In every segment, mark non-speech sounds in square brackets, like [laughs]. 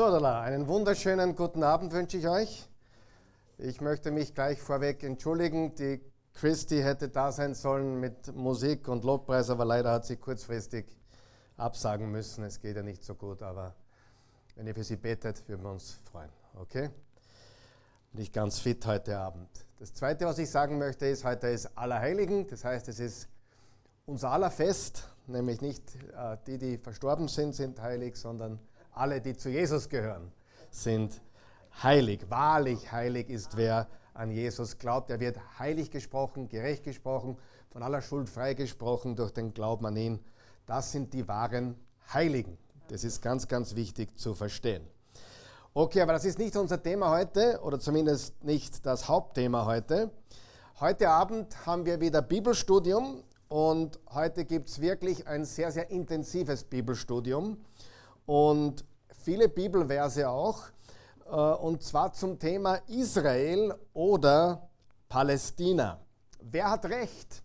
So, Dala, einen wunderschönen guten Abend wünsche ich euch. Ich möchte mich gleich vorweg entschuldigen. Die Christy hätte da sein sollen mit Musik und Lobpreis, aber leider hat sie kurzfristig absagen müssen. Es geht ja nicht so gut, aber wenn ihr für sie betet, würden wir uns freuen. Okay? Nicht ganz fit heute Abend. Das Zweite, was ich sagen möchte, ist, heute ist Allerheiligen. Das heißt, es ist unser aller Fest, nämlich nicht äh, die, die verstorben sind, sind heilig, sondern alle, die zu Jesus gehören, sind heilig. Wahrlich heilig ist, wer an Jesus glaubt. Er wird heilig gesprochen, gerecht gesprochen, von aller Schuld freigesprochen durch den Glauben an ihn. Das sind die wahren Heiligen. Das ist ganz, ganz wichtig zu verstehen. Okay, aber das ist nicht unser Thema heute oder zumindest nicht das Hauptthema heute. Heute Abend haben wir wieder Bibelstudium und heute gibt es wirklich ein sehr, sehr intensives Bibelstudium und viele Bibelverse auch, äh, und zwar zum Thema Israel oder Palästina. Wer hat recht?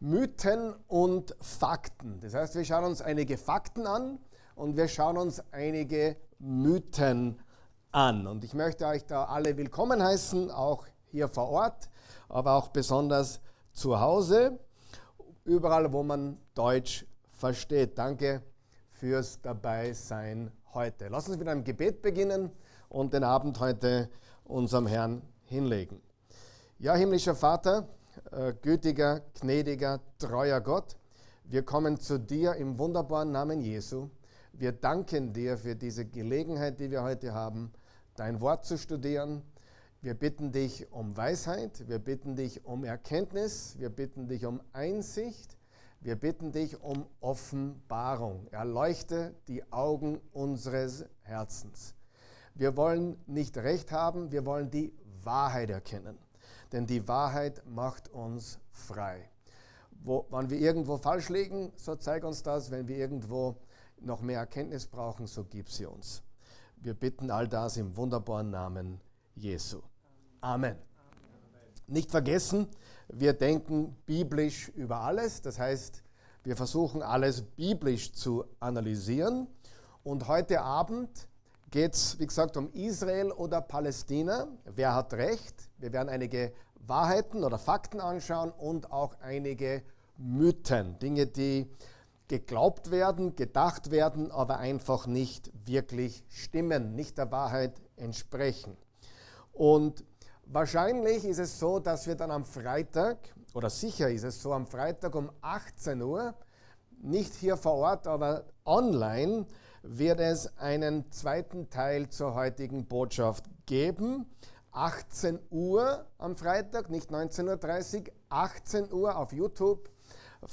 Mythen und Fakten. Das heißt, wir schauen uns einige Fakten an und wir schauen uns einige Mythen an. Und ich möchte euch da alle willkommen heißen, auch hier vor Ort, aber auch besonders zu Hause, überall, wo man Deutsch versteht. Danke fürs Dabeisein heute. Lass uns mit einem Gebet beginnen und den Abend heute unserem Herrn hinlegen. Ja, himmlischer Vater, äh, gütiger, gnädiger, treuer Gott, wir kommen zu dir im wunderbaren Namen Jesu. Wir danken dir für diese Gelegenheit, die wir heute haben, dein Wort zu studieren. Wir bitten dich um Weisheit, wir bitten dich um Erkenntnis, wir bitten dich um Einsicht wir bitten dich um Offenbarung. Erleuchte die Augen unseres Herzens. Wir wollen nicht Recht haben, wir wollen die Wahrheit erkennen. Denn die Wahrheit macht uns frei. Wo, wenn wir irgendwo falsch liegen, so zeig uns das. Wenn wir irgendwo noch mehr Erkenntnis brauchen, so gib sie uns. Wir bitten all das im wunderbaren Namen Jesu. Amen. Nicht vergessen, wir denken biblisch über alles. Das heißt, wir versuchen alles biblisch zu analysieren. Und heute Abend geht es, wie gesagt, um Israel oder Palästina. Wer hat recht? Wir werden einige Wahrheiten oder Fakten anschauen und auch einige Mythen, Dinge, die geglaubt werden, gedacht werden, aber einfach nicht wirklich stimmen, nicht der Wahrheit entsprechen. Und Wahrscheinlich ist es so, dass wir dann am Freitag, oder sicher ist es so, am Freitag um 18 Uhr, nicht hier vor Ort, aber online, wird es einen zweiten Teil zur heutigen Botschaft geben. 18 Uhr am Freitag, nicht 19.30 Uhr, 18 Uhr auf YouTube,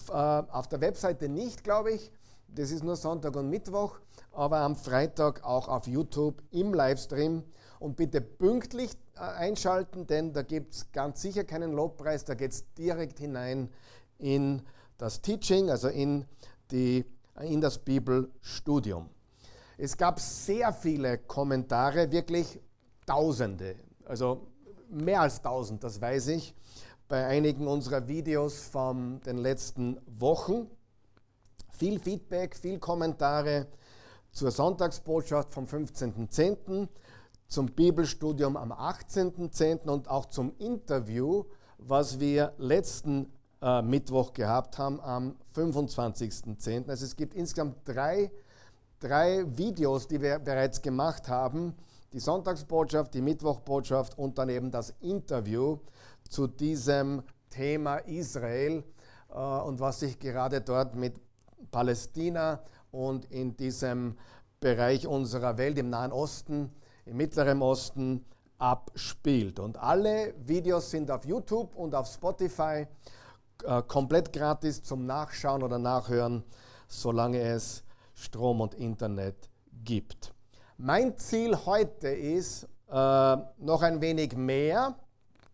äh, auf der Webseite nicht, glaube ich. Das ist nur Sonntag und Mittwoch, aber am Freitag auch auf YouTube im Livestream. Und bitte pünktlich äh, einschalten, denn da gibt es ganz sicher keinen Lobpreis, da geht es direkt hinein in das Teaching, also in, die, in das Bibelstudium. Es gab sehr viele Kommentare, wirklich Tausende, also mehr als tausend, das weiß ich, bei einigen unserer Videos von den letzten Wochen. Viel Feedback, viel Kommentare zur Sonntagsbotschaft vom 15.10 zum Bibelstudium am 18.10. und auch zum Interview, was wir letzten äh, Mittwoch gehabt haben am 25.10. Also es gibt insgesamt drei, drei Videos, die wir bereits gemacht haben. Die Sonntagsbotschaft, die Mittwochbotschaft und dann eben das Interview zu diesem Thema Israel äh, und was sich gerade dort mit Palästina und in diesem Bereich unserer Welt im Nahen Osten im Mittleren Osten abspielt. Und alle Videos sind auf YouTube und auf Spotify äh, komplett gratis zum Nachschauen oder Nachhören, solange es Strom und Internet gibt. Mein Ziel heute ist, äh, noch ein wenig mehr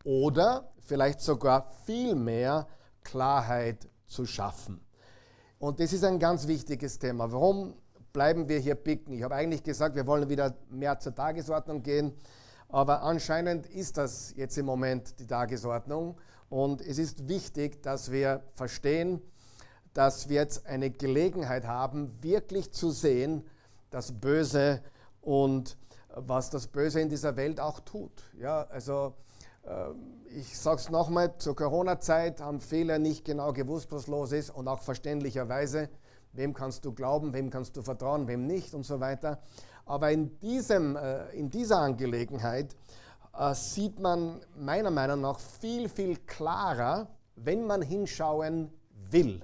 oder vielleicht sogar viel mehr Klarheit zu schaffen. Und das ist ein ganz wichtiges Thema. Warum bleiben wir hier picken. Ich habe eigentlich gesagt, wir wollen wieder mehr zur Tagesordnung gehen, aber anscheinend ist das jetzt im Moment die Tagesordnung und es ist wichtig, dass wir verstehen, dass wir jetzt eine Gelegenheit haben, wirklich zu sehen, das Böse und was das Böse in dieser Welt auch tut. Ja, also ähm, ich sage es nochmal, zur Corona-Zeit haben viele nicht genau gewusst, was los ist und auch verständlicherweise, wem kannst du glauben, wem kannst du vertrauen, wem nicht und so weiter. Aber in, diesem, äh, in dieser Angelegenheit äh, sieht man meiner Meinung nach viel, viel klarer, wenn man hinschauen will.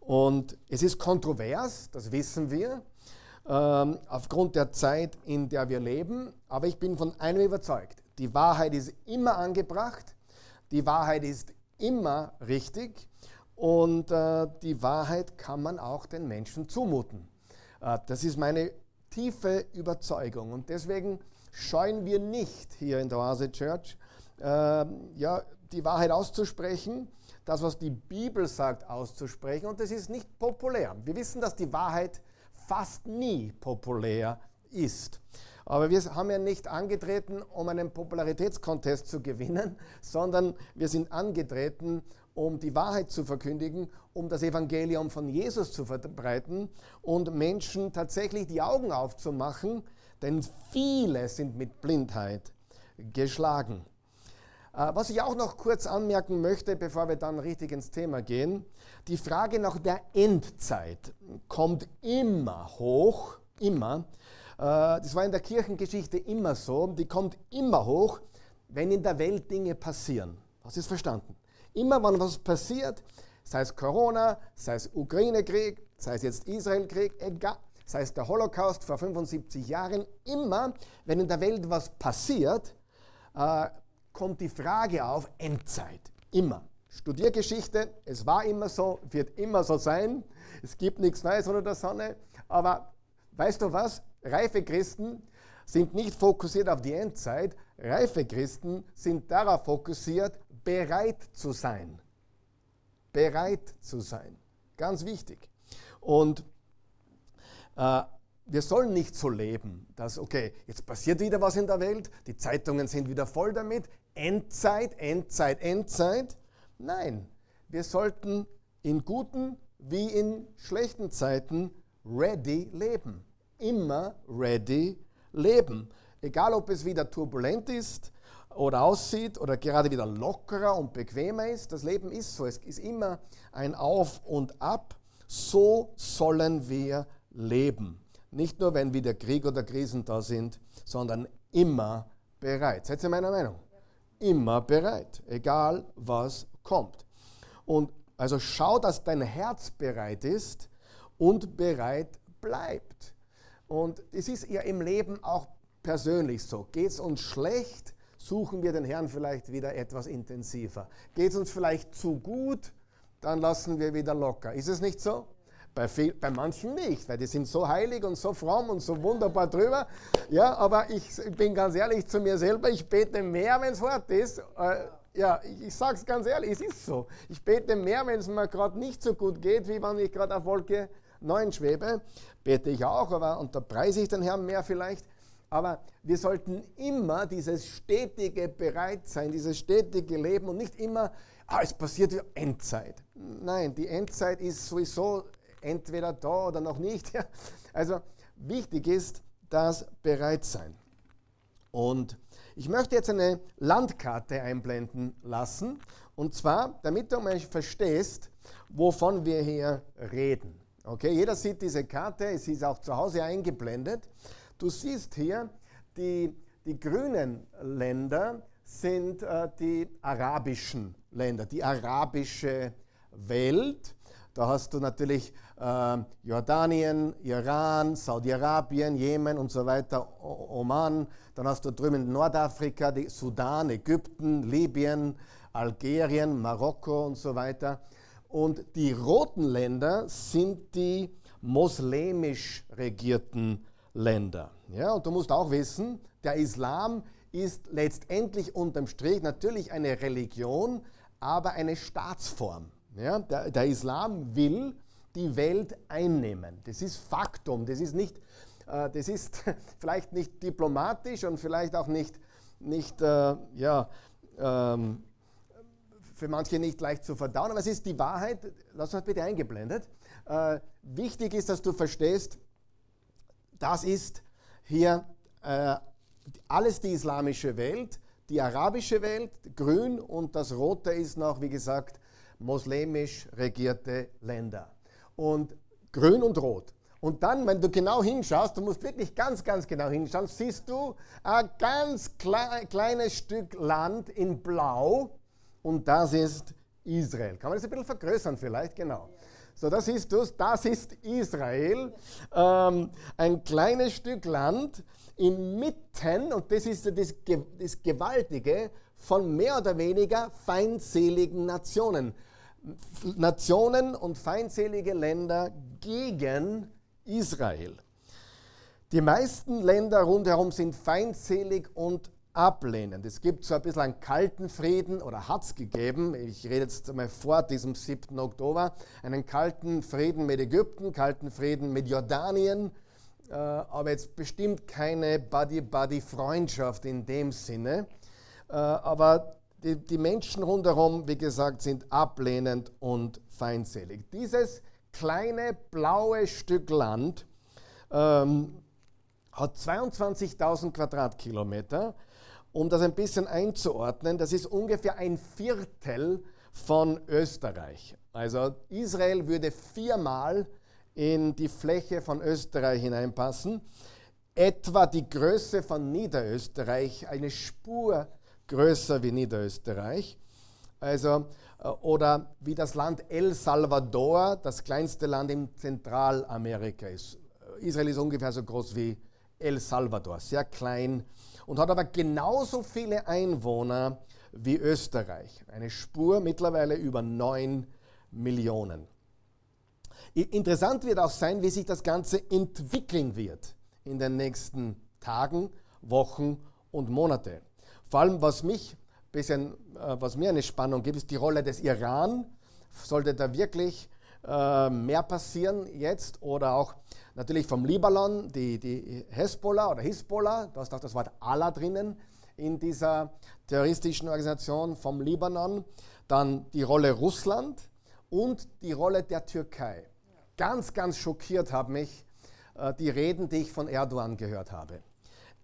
Und es ist kontrovers, das wissen wir, ähm, aufgrund der Zeit, in der wir leben. Aber ich bin von einem überzeugt. Die Wahrheit ist immer angebracht, die Wahrheit ist immer richtig und äh, die Wahrheit kann man auch den Menschen zumuten. Äh, das ist meine tiefe Überzeugung und deswegen scheuen wir nicht hier in der Oase Church, äh, ja, die Wahrheit auszusprechen, das, was die Bibel sagt, auszusprechen und das ist nicht populär. Wir wissen, dass die Wahrheit fast nie populär ist. Aber wir haben ja nicht angetreten, um einen Popularitätskontest zu gewinnen, [laughs] sondern wir sind angetreten, um die Wahrheit zu verkündigen, um das Evangelium von Jesus zu verbreiten und Menschen tatsächlich die Augen aufzumachen, denn viele sind mit Blindheit geschlagen. Äh, was ich auch noch kurz anmerken möchte, bevor wir dann richtig ins Thema gehen, die Frage nach der Endzeit kommt immer hoch, immer. Äh, das war in der Kirchengeschichte immer so, die kommt immer hoch, wenn in der Welt Dinge passieren. Hast du es verstanden? Immer wenn was passiert, sei es Corona, sei es Ukraine-Krieg, sei es jetzt Israel-Krieg, egal, sei es der Holocaust vor 75 Jahren, immer wenn in der Welt was passiert, äh, kommt die Frage auf Endzeit. Immer. Studiergeschichte, es war immer so, wird immer so sein. Es gibt nichts Neues unter der Sonne. Aber weißt du was? Reife Christen sind nicht fokussiert auf die Endzeit. Reife Christen sind darauf fokussiert, bereit zu sein. Bereit zu sein. Ganz wichtig. Und äh, wir sollen nicht so leben, dass, okay, jetzt passiert wieder was in der Welt, die Zeitungen sind wieder voll damit, Endzeit, Endzeit, Endzeit. Nein, wir sollten in guten wie in schlechten Zeiten ready leben. Immer ready leben. Egal, ob es wieder turbulent ist oder aussieht oder gerade wieder lockerer und bequemer ist, das Leben ist so. Es ist immer ein Auf und Ab. So sollen wir leben. Nicht nur, wenn wieder Krieg oder Krisen da sind, sondern immer bereit. Seid ihr meiner Meinung? immer bereit, egal was kommt. Und also schau, dass dein Herz bereit ist und bereit bleibt. Und es ist ja im Leben auch persönlich so. Geht es uns schlecht, suchen wir den Herrn vielleicht wieder etwas intensiver. Geht es uns vielleicht zu gut, dann lassen wir wieder locker. Ist es nicht so? Bei, viel, bei manchen nicht, weil die sind so heilig und so fromm und so wunderbar drüber. Ja, aber ich bin ganz ehrlich zu mir selber, ich bete mehr, wenn es hart ist. Äh, ja, ich, ich sage es ganz ehrlich, es ist so. Ich bete mehr, wenn es mir gerade nicht so gut geht, wie wenn ich gerade auf Wolke 9 schwebe. Bete ich auch, aber und da preise ich den Herrn mehr vielleicht. Aber wir sollten immer dieses stetige Bereitsein, dieses stetige Leben und nicht immer, ah, es passiert wieder Endzeit. Nein, die Endzeit ist sowieso entweder da oder noch nicht. [laughs] Also wichtig ist das Bereitsein. Und ich möchte jetzt eine Landkarte einblenden lassen. Und zwar, damit du mal verstehst, wovon wir hier reden. Okay, jeder sieht diese Karte, es ist auch zu Hause eingeblendet. Du siehst hier, die, die grünen Länder sind äh, die arabischen Länder, die arabische Welt. Da hast du natürlich äh, Jordanien, Iran, Saudi-Arabien, Jemen und so weiter, Oman. Dann hast du drüben Nordafrika, die Sudan, Ägypten, Libyen, Algerien, Marokko und so weiter. Und die roten Länder sind die moslemisch regierten Länder. Ja, und du musst auch wissen, der Islam ist letztendlich unterm Strich natürlich eine Religion, aber eine Staatsform. Ja, der, der Islam will die Welt einnehmen. Das ist Faktum. Das ist, nicht, äh, das ist [laughs] vielleicht nicht diplomatisch und vielleicht auch nicht, nicht äh, ja, ähm, für manche nicht leicht zu verdauen, aber es ist die Wahrheit. Lass uns bitte eingeblendet. Äh, wichtig ist, dass du verstehst, das ist hier äh, alles die islamische Welt, die arabische Welt, grün und das rote ist noch, wie gesagt, muslimisch regierte Länder. Und grün und rot. Und dann, wenn du genau hinschaust, du musst wirklich ganz, ganz genau hinschauen, siehst du ein ganz klei kleines Stück Land in Blau und das ist Israel. Kann man das ein bisschen vergrößern vielleicht? Genau. So, das ist das, das ist Israel, ähm, ein kleines Stück Land inmitten, und das ist das, das Gewaltige, von mehr oder weniger feindseligen Nationen. Nationen und feindselige Länder gegen Israel. Die meisten Länder rundherum sind feindselig und ablehnend. Es gibt so ein bisschen einen kalten Frieden oder hat es gegeben, ich rede jetzt einmal vor diesem 7. Oktober, einen kalten Frieden mit Ägypten, kalten Frieden mit Jordanien, äh, aber jetzt bestimmt keine Buddy-Buddy-Freundschaft in dem Sinne. Äh, aber die, die Menschen rundherum, wie gesagt, sind ablehnend und feindselig. Dieses kleine blaue Stück Land ähm, hat 22.000 Quadratkilometer. Um das ein bisschen einzuordnen, das ist ungefähr ein Viertel von Österreich. Also Israel würde viermal in die Fläche von Österreich hineinpassen. Etwa die Größe von Niederösterreich, eine Spur größer wie Niederösterreich. Also, äh, oder wie das Land El Salvador, das kleinste Land in Zentralamerika ist. Israel ist ungefähr so groß wie El Salvador, sehr klein und hat aber genauso viele Einwohner wie Österreich. Eine Spur mittlerweile über 9 Millionen. Interessant wird auch sein, wie sich das Ganze entwickeln wird in den nächsten Tagen, Wochen und Monaten. Vor allem, was, mich bisschen, äh, was mir eine Spannung gibt, ist die Rolle des Iran. Sollte da wirklich äh, mehr passieren jetzt oder auch natürlich vom Libanon, die, die Hezbollah oder Hisbollah, da ist auch das Wort Allah drinnen in dieser terroristischen Organisation vom Libanon, dann die Rolle Russland und die Rolle der Türkei. Ganz, ganz schockiert haben mich äh, die Reden, die ich von Erdogan gehört habe.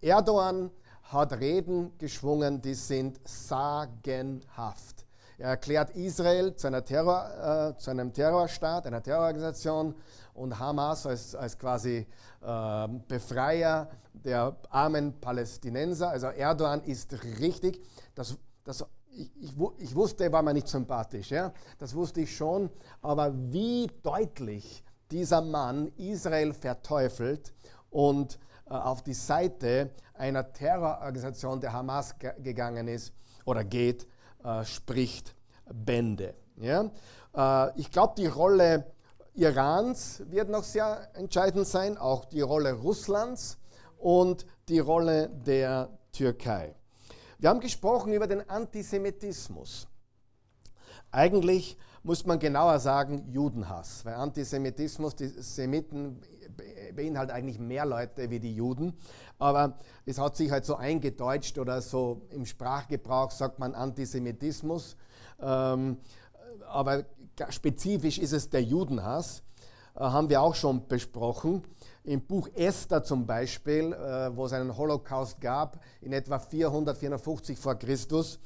Erdogan hat Reden geschwungen, die sind sagenhaft. Er erklärt Israel zu, Terror, äh, zu, einem Terrorstaat, einer Terrororganisation und Hamas als, als quasi äh, Befreier der armen Palästinenser. Also Erdogan ist richtig. Das, das, ich, ich, ich, wusste, er war mir nicht sympathisch, ja? das wusste ich schon, aber wie deutlich dieser Mann Israel verteufelt und äh, auf die Seite einer Terrororganisation der Hamas gegangen ist oder geht, äh, spricht Bände. Ja? Äh, ich glaube, die Rolle Irans wird noch sehr entscheidend sein, auch die Rolle Russlands und die Rolle der Türkei. Wir haben gesprochen über den Antisemitismus. Eigentlich muss man genauer sagen Judenhass, weil Antisemitismus, die Semiten beinhaltet eigentlich mehr Leute wie die Juden, aber es hat sich halt so eingedeutscht oder so im Sprachgebrauch sagt man Antisemitismus, ähm, aber spezifisch ist es der Judenhass, äh, haben wir auch schon besprochen. Im Buch Esther zum Beispiel, äh, wo es einen Holocaust gab, in etwa 400, 450 vor Christus,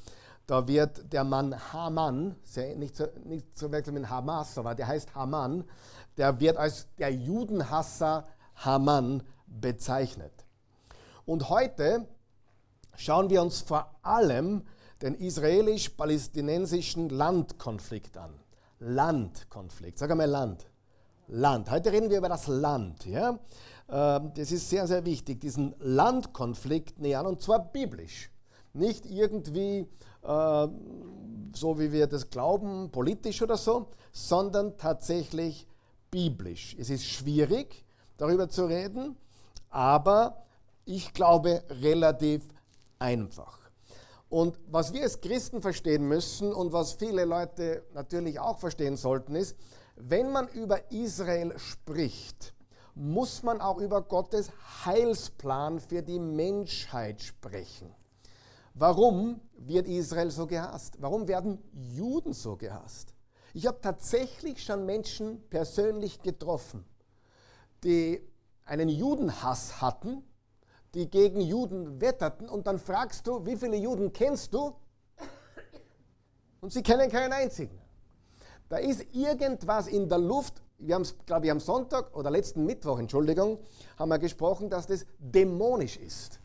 da wird der Mann Haman, nicht zu, nicht zu wechseln mit Hamas, aber der heißt Haman, der wird als der Judenhasser Haman bezeichnet. Und heute schauen wir uns vor allem den israelisch-palästinensischen Landkonflikt an. Landkonflikt, sag einmal Land. Land. Heute reden wir über das Land. Ja? Ähm, das ist sehr, sehr wichtig, diesen Landkonflikt nähern und zwar biblisch. Nicht irgendwie äh, so, wie wir das glauben, politisch oder so, sondern tatsächlich biblisch. Es ist schwierig, darüber zu reden, aber ich glaube relativ einfach. Und was wir als Christen verstehen müssen und was viele Leute natürlich auch verstehen sollten, ist, wenn man über Israel spricht, muss man auch über Gottes Heilsplan für die Menschheit sprechen. Warum wird Israel so gehasst? Warum werden Juden so gehasst? Ich habe tatsächlich schon Menschen persönlich getroffen, die einen Judenhass hatten, die gegen Juden wetterten und dann fragst du, wie viele Juden kennst du? Und sie kennen keinen einzigen. Da ist irgendwas in der Luft. Wir haben es, glaube ich, am Sonntag oder letzten Mittwoch, Entschuldigung, haben wir gesprochen, dass das dämonisch ist.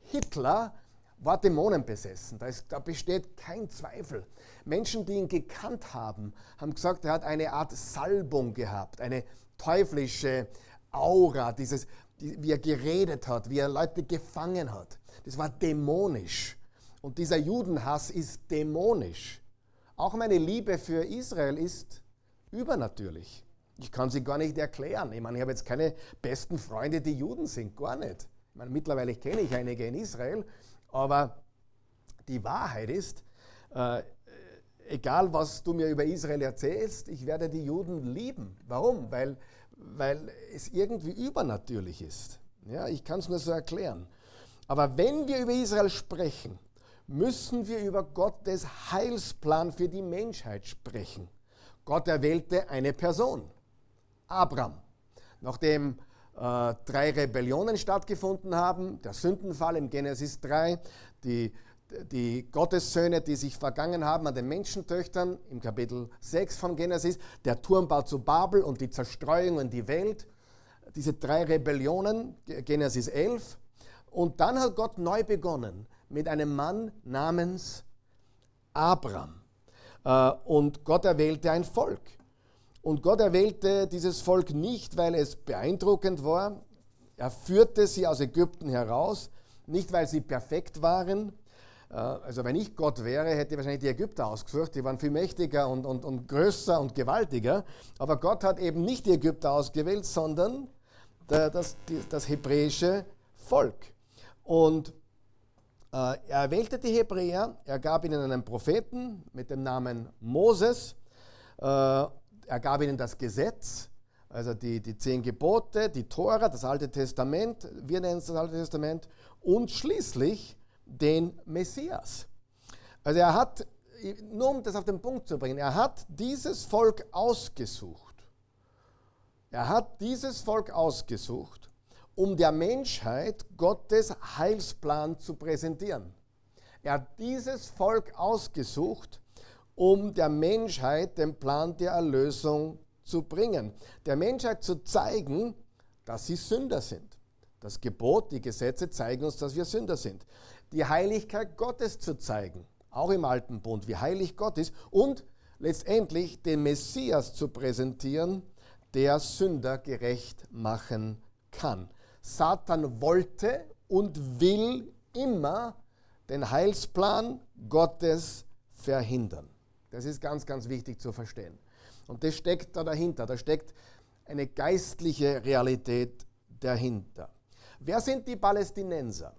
Hitler war dämonenbesessen. Da, ist, da besteht kein Zweifel. Menschen, die ihn gekannt haben, haben gesagt, er hat eine Art Salbung gehabt, eine teuflische Aura, dieses, die, wie er geredet hat, wie er Leute gefangen hat. Das war dämonisch. Und dieser Judenhass ist dämonisch. Auch meine Liebe für Israel ist übernatürlich. Ich kann sie gar nicht erklären. Ich meine, ich habe jetzt keine besten Freunde, die Juden sind, gar nicht. Ich meine, mittlerweile kenne ich einige in Israel, aber die Wahrheit ist, äh, egal was du mir über Israel erzählst, ich werde die Juden lieben. Warum? Weil, weil es irgendwie übernatürlich ist. Ja, ich kann es nur so erklären. Aber wenn wir über Israel sprechen, müssen wir über Gottes Heilsplan für die Menschheit sprechen. Gott erwählte eine Person, Abraham. Nachdem äh, drei Rebellionen stattgefunden haben, der Sündenfall im Genesis 3, die, die Gottessöhne, die sich vergangen haben an den Menschentöchtern im Kapitel 6 vom Genesis, der Turmbau zu Babel und die Zerstreuung in die Welt, diese drei Rebellionen, Genesis 11. Und dann hat Gott neu begonnen mit einem Mann namens Abraham. Äh, und Gott erwählte ein Volk. Und Gott erwählte dieses Volk nicht, weil es beeindruckend war. Er führte sie aus Ägypten heraus, nicht weil sie perfekt waren. Äh, also wenn ich Gott wäre, hätte ich wahrscheinlich die Ägypter ausgesucht. Die waren viel mächtiger und, und, und größer und gewaltiger. Aber Gott hat eben nicht die Ägypter ausgewählt, sondern das, das hebräische Volk. Und äh, er wählte die Hebräer, er gab ihnen einen Propheten mit dem Namen Moses. Äh, er gab ihnen das Gesetz, also die, die zehn Gebote, die Tora, das Alte Testament, wir nennen es das Alte Testament, und schließlich den Messias. Also er hat, nur um das auf den Punkt zu bringen, er hat dieses Volk ausgesucht. Er hat dieses Volk ausgesucht, um der Menschheit Gottes Heilsplan zu präsentieren. Er hat dieses Volk ausgesucht, um der Menschheit den Plan der Erlösung zu bringen. Der Menschheit zu zeigen, dass sie Sünder sind. Das Gebot, die Gesetze zeigen uns, dass wir Sünder sind. Die Heiligkeit Gottes zu zeigen, auch im Alten Bund, wie heilig Gott ist. Und letztendlich den Messias zu präsentieren, der Sünder gerecht machen kann. Satan wollte und will immer den Heilsplan Gottes verhindern. Das ist ganz, ganz wichtig zu verstehen. Und das steckt da dahinter. Da steckt eine geistliche Realität dahinter. Wer sind die Palästinenser?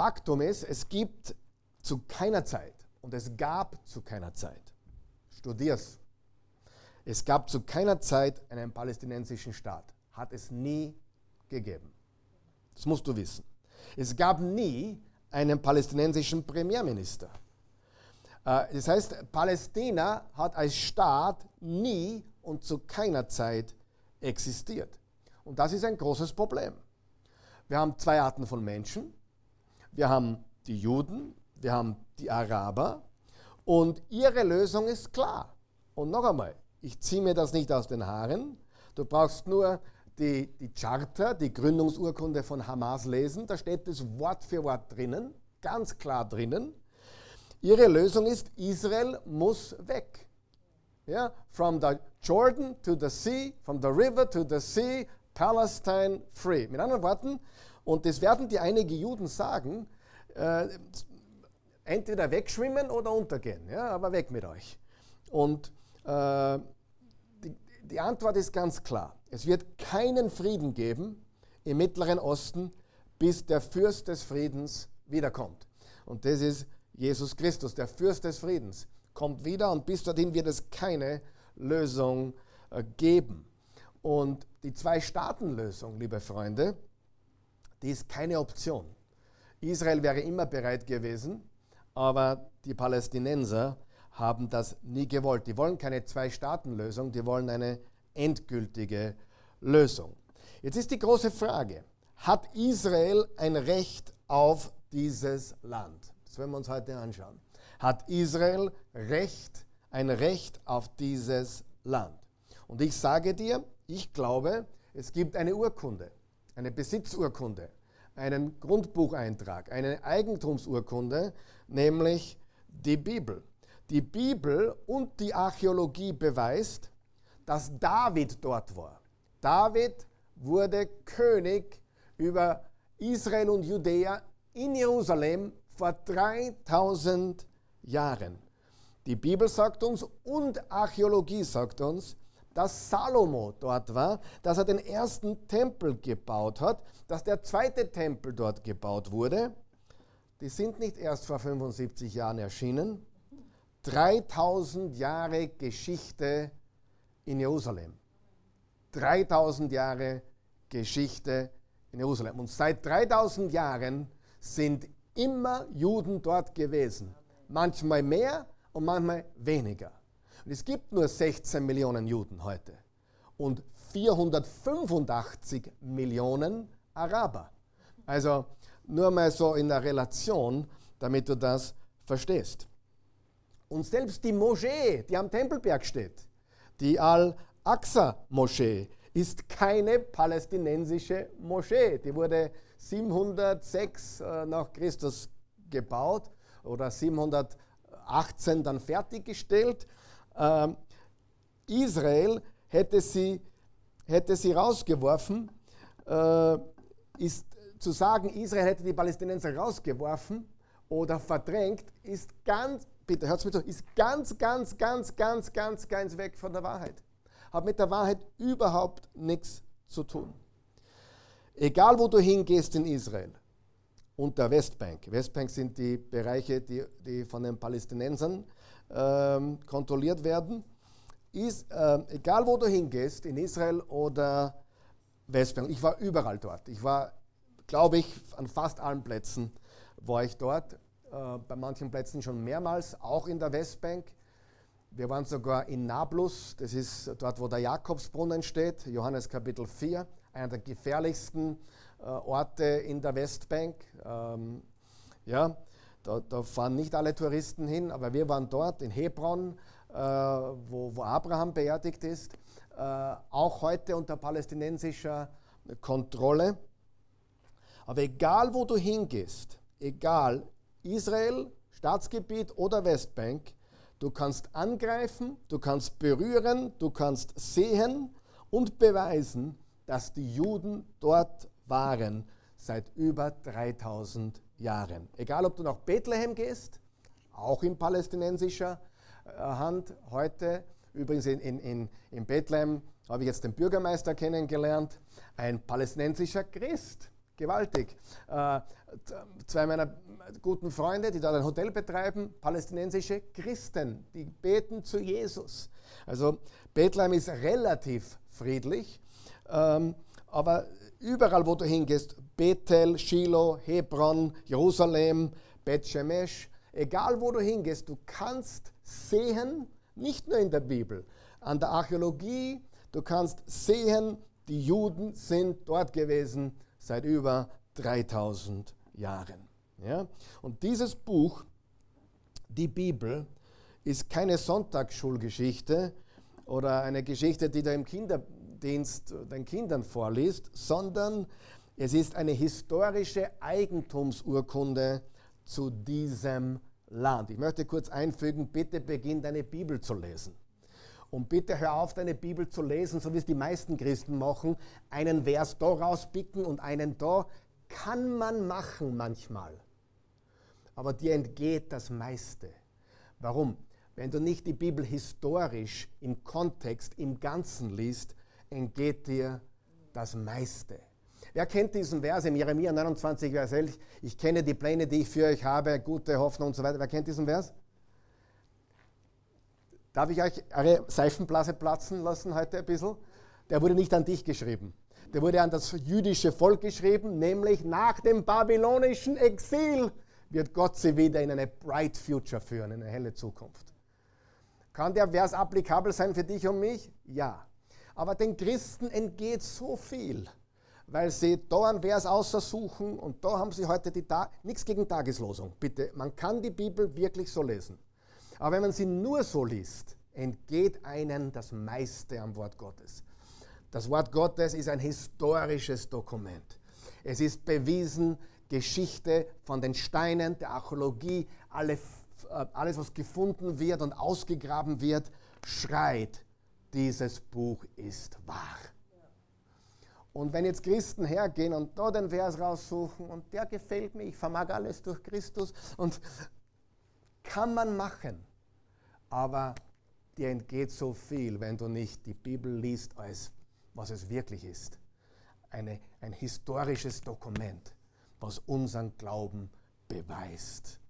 Faktum ist, es gibt zu keiner Zeit und es gab zu keiner Zeit, studier's, es gab zu keiner Zeit einen palästinensischen Staat. Hat es nie gegeben. Das musst du wissen. Es gab nie einen palästinensischen Premierminister. Äh, das heißt, Palästina hat als Staat nie und zu keiner Zeit existiert. Und das ist ein großes Problem. Wir haben zwei Arten von Menschen. Wir haben die Juden, wir haben die Araber und ihre Lösung ist klar. Und noch einmal, ich ziehe mir das nicht aus den Haaren. Du brauchst nur die, die Charta, die Gründungsurkunde von Hamas lesen. Da steht es Wort für Wort drinnen, ganz klar drinnen. Ihre Lösung ist, Israel muss weg. Ja? From the Jordan to the sea, from the river to the sea, Palestine free. Mit anderen Worten, und das werden die einige Juden sagen, äh, entweder wegschwimmen oder untergehen, ja? aber weg mit euch. Und äh, die, die Antwort ist ganz klar. Es wird keinen Frieden geben im Mittleren Osten, bis der Fürst des Friedens wiederkommt. Und das ist Jesus Christus, der Fürst des Friedens, kommt wieder und bis dorthin wird es keine Lösung äh, geben. Und die Zwei-Staaten-Lösung, liebe Freunde, die ist keine Option. Israel wäre immer bereit gewesen, aber die Palästinenser haben das nie gewollt. Die wollen keine Zwei-Staaten-Lösung, die wollen eine endgültige Lösung. Jetzt ist die große Frage, hat Israel ein Recht auf dieses Land? Das werden wir uns heute anschauen. Hat Israel Recht, ein Recht auf dieses Land? Und ich sage dir, ich glaube, es gibt eine Urkunde, eine Besitzurkunde, einen Grundbucheintrag, eine Eigentumsurkunde, nämlich die Bibel. Die Bibel und die Archäologie beweist, dass David dort war. David wurde König über Israel und Judäa in Jerusalem vor 3000 Jahren. Die Bibel sagt uns und Archäologie sagt uns, dass Salomo dort war, dass er den ersten Tempel gebaut hat, dass der zweite Tempel dort gebaut wurde. Die sind nicht erst vor 75 Jahren erschienen. 3000 Jahre Geschichte in Jerusalem. 3000 Jahre Geschichte in Jerusalem. Und seit 3000 Jahren sind immer Juden dort gewesen. Manchmal mehr und manchmal weniger. Und es gibt nur 16 Millionen Juden heute und 485 Millionen Araber. Also nur mal so in der Relation, damit du das verstehst. Und selbst die Moschee, die am Tempelberg steht, die Al-Aqsa-Moschee, ist keine palästinensische Moschee. Die wurde 706 äh, nach Christus gebaut oder 718 dann fertiggestellt. Ähm, Israel hätte sie, hätte sie rausgeworfen, äh, ist zu sagen, Israel hätte die Palästinenser rausgeworfen oder verdrängt, ist ganz, bitte hört mir zu, ist ganz, ganz, ganz, ganz, ganz, ganz weg von der Wahrheit hat mit der Wahrheit überhaupt nichts zu tun. Egal wo du hingehst in Israel und der Westbank, Westbank sind die Bereiche, die, die von den Palästinensern ähm, kontrolliert werden, ist, äh, egal wo du hingehst, in Israel oder Westbank, ich war überall dort. Ich war, glaube ich, an fast allen Plätzen war ich dort. Äh, bei manchen Plätzen schon mehrmals, auch in der Westbank. Wir waren sogar in Nablus, das ist dort, wo der Jakobsbrunnen steht, Johannes Kapitel 4, einer der gefährlichsten äh, Orte in der Westbank. Ähm, ja, da, da, fahren nicht alle Touristen hin, aber wir waren dort in Hebron, äh, wo, wo, Abraham beerdigt ist, äh, auch heute unter palästinensischer Kontrolle. Aber egal, wo du hingehst, egal, Israel, Staatsgebiet oder Westbank, Du kannst angreifen, du kannst berühren, du kannst sehen und beweisen, dass die Juden dort waren seit über 3000 Jahren. Egal, ob du nach Bethlehem gehst, auch in palästinensischer äh, Hand heute. Übrigens in, in, in Bethlehem habe ich jetzt den Bürgermeister kennengelernt, ein palästinensischer Christ. Gewaltig. Äh, zwei meiner guten Freunde, die da ein Hotel betreiben, palästinensische Christen, die beten zu Jesus. Also Bethlehem ist relativ friedlich, ähm, aber überall, wo du hingehst, Bethel, Shiloh, Hebron, Jerusalem, Beth Shemesh, egal wo du hingehst, du kannst sehen, nicht nur in der Bibel, an der Archäologie, du kannst sehen, die Juden sind dort gewesen seit über 3000 Jahren. Ja? Und dieses Buch, die Bibel, ist keine Sonntagsschulgeschichte oder eine Geschichte, die du im Kinderdienst den Kindern vorliest, sondern es ist eine historische Eigentumsurkunde zu diesem Land. Ich möchte kurz einfügen, bitte beginn deine Bibel zu lesen. Und bitte hör auf, deine Bibel zu lesen, so wie es die meisten Christen machen, einen Vers da rauspicken und einen da. Kann man machen manchmal aber dir entgeht das meiste. Warum? Wenn du nicht die Bibel historisch im Kontext, im Ganzen liest, entgeht dir das meiste. Wer kennt diesen Vers im Jeremia 29, Vers 11? Ich kenne die Pläne, die ich für euch habe, gute Hoffnung und so weiter. Wer kennt diesen Vers? Darf ich euch eure Seifenblase platzen lassen heute ein bisschen? Der wurde nicht an dich geschrieben. Der wurde an das jüdische Volk geschrieben, nämlich nach dem babylonischen Exil wird Gott sie wieder in eine bright future führen, in eine helle Zukunft. Kann der Vers applikabel sein für dich und mich? Ja. Aber den Christen entgeht so viel, weil sie da einen Vers aussuchen und da haben sie heute die Ta nichts gegen Tageslosung. Bitte, man kann die Bibel wirklich so lesen. Aber wenn man sie nur so liest, entgeht einem das meiste am Wort Gottes. Das Wort Gottes ist ein historisches Dokument. Es ist bewiesen, Geschichte von den Steinen, der Archäologie, alle, äh, alles, was gefunden wird und ausgegraben wird, schreit, dieses Buch ist wahr. Und wenn jetzt Christen hergehen und da den Vers raussuchen und der gefällt mir, ich vermag alles durch Christus und kann man machen, aber dir entgeht so viel, wenn du nicht die Bibel liest, als was es wirklich ist. Eine, ein historisches Dokument, was unseren Glauben beweist.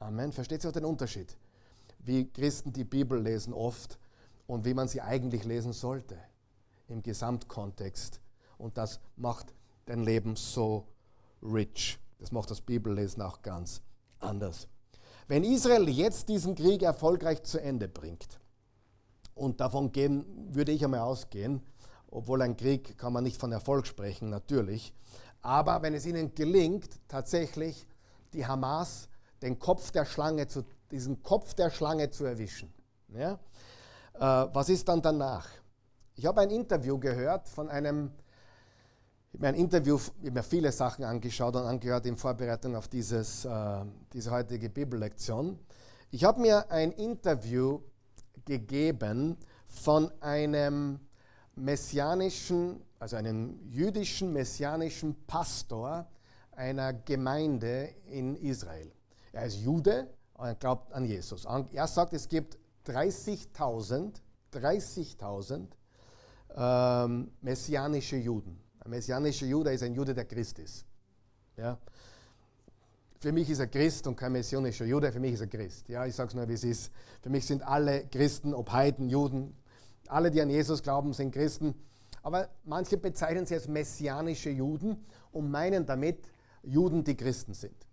Amen. Versteht ihr auch den Unterschied? Wie Christen die Bibel lesen oft und wie man sie eigentlich lesen sollte im Gesamtkontext und das macht dein Leben so rich. Das macht das Bibellesen auch ganz anders. Wenn Israel jetzt diesen Krieg erfolgreich zu Ende bringt, und davon gehen, würde ich einmal ausgehen, obwohl ein Krieg kann man nicht von Erfolg sprechen, natürlich, aber wenn es ihnen gelingt, tatsächlich die Hamas, den Kopf der Schlange zu, diesen Kopf der Schlange zu erwischen, ja, äh, was ist dann danach? Ich habe ein Interview gehört von einem ich habe mir ein Interview, ich habe mir viele Sachen angeschaut und angehört in Vorbereitung auf dieses, äh, diese heutige Bibellektion. Ich habe mir ein Interview gegeben von einem messianischen, also einem jüdischen messianischen Pastor einer Gemeinde in Israel. Er ist Jude und er glaubt an Jesus. Er sagt, es gibt 30.000 30.000 ähm, messianische Juden. Ein messianischer Jude ist ein Jude, der Christ ist. Ja? Für mich ist er Christ und kein messianischer Jude, für mich ist er Christ. Ja, ich sage es nur, wie es ist. Für mich sind alle Christen, ob Heiden, Juden, alle, die an Jesus glauben, sind Christen. Aber manche bezeichnen sie als messianische Juden und meinen damit Juden, die Christen sind.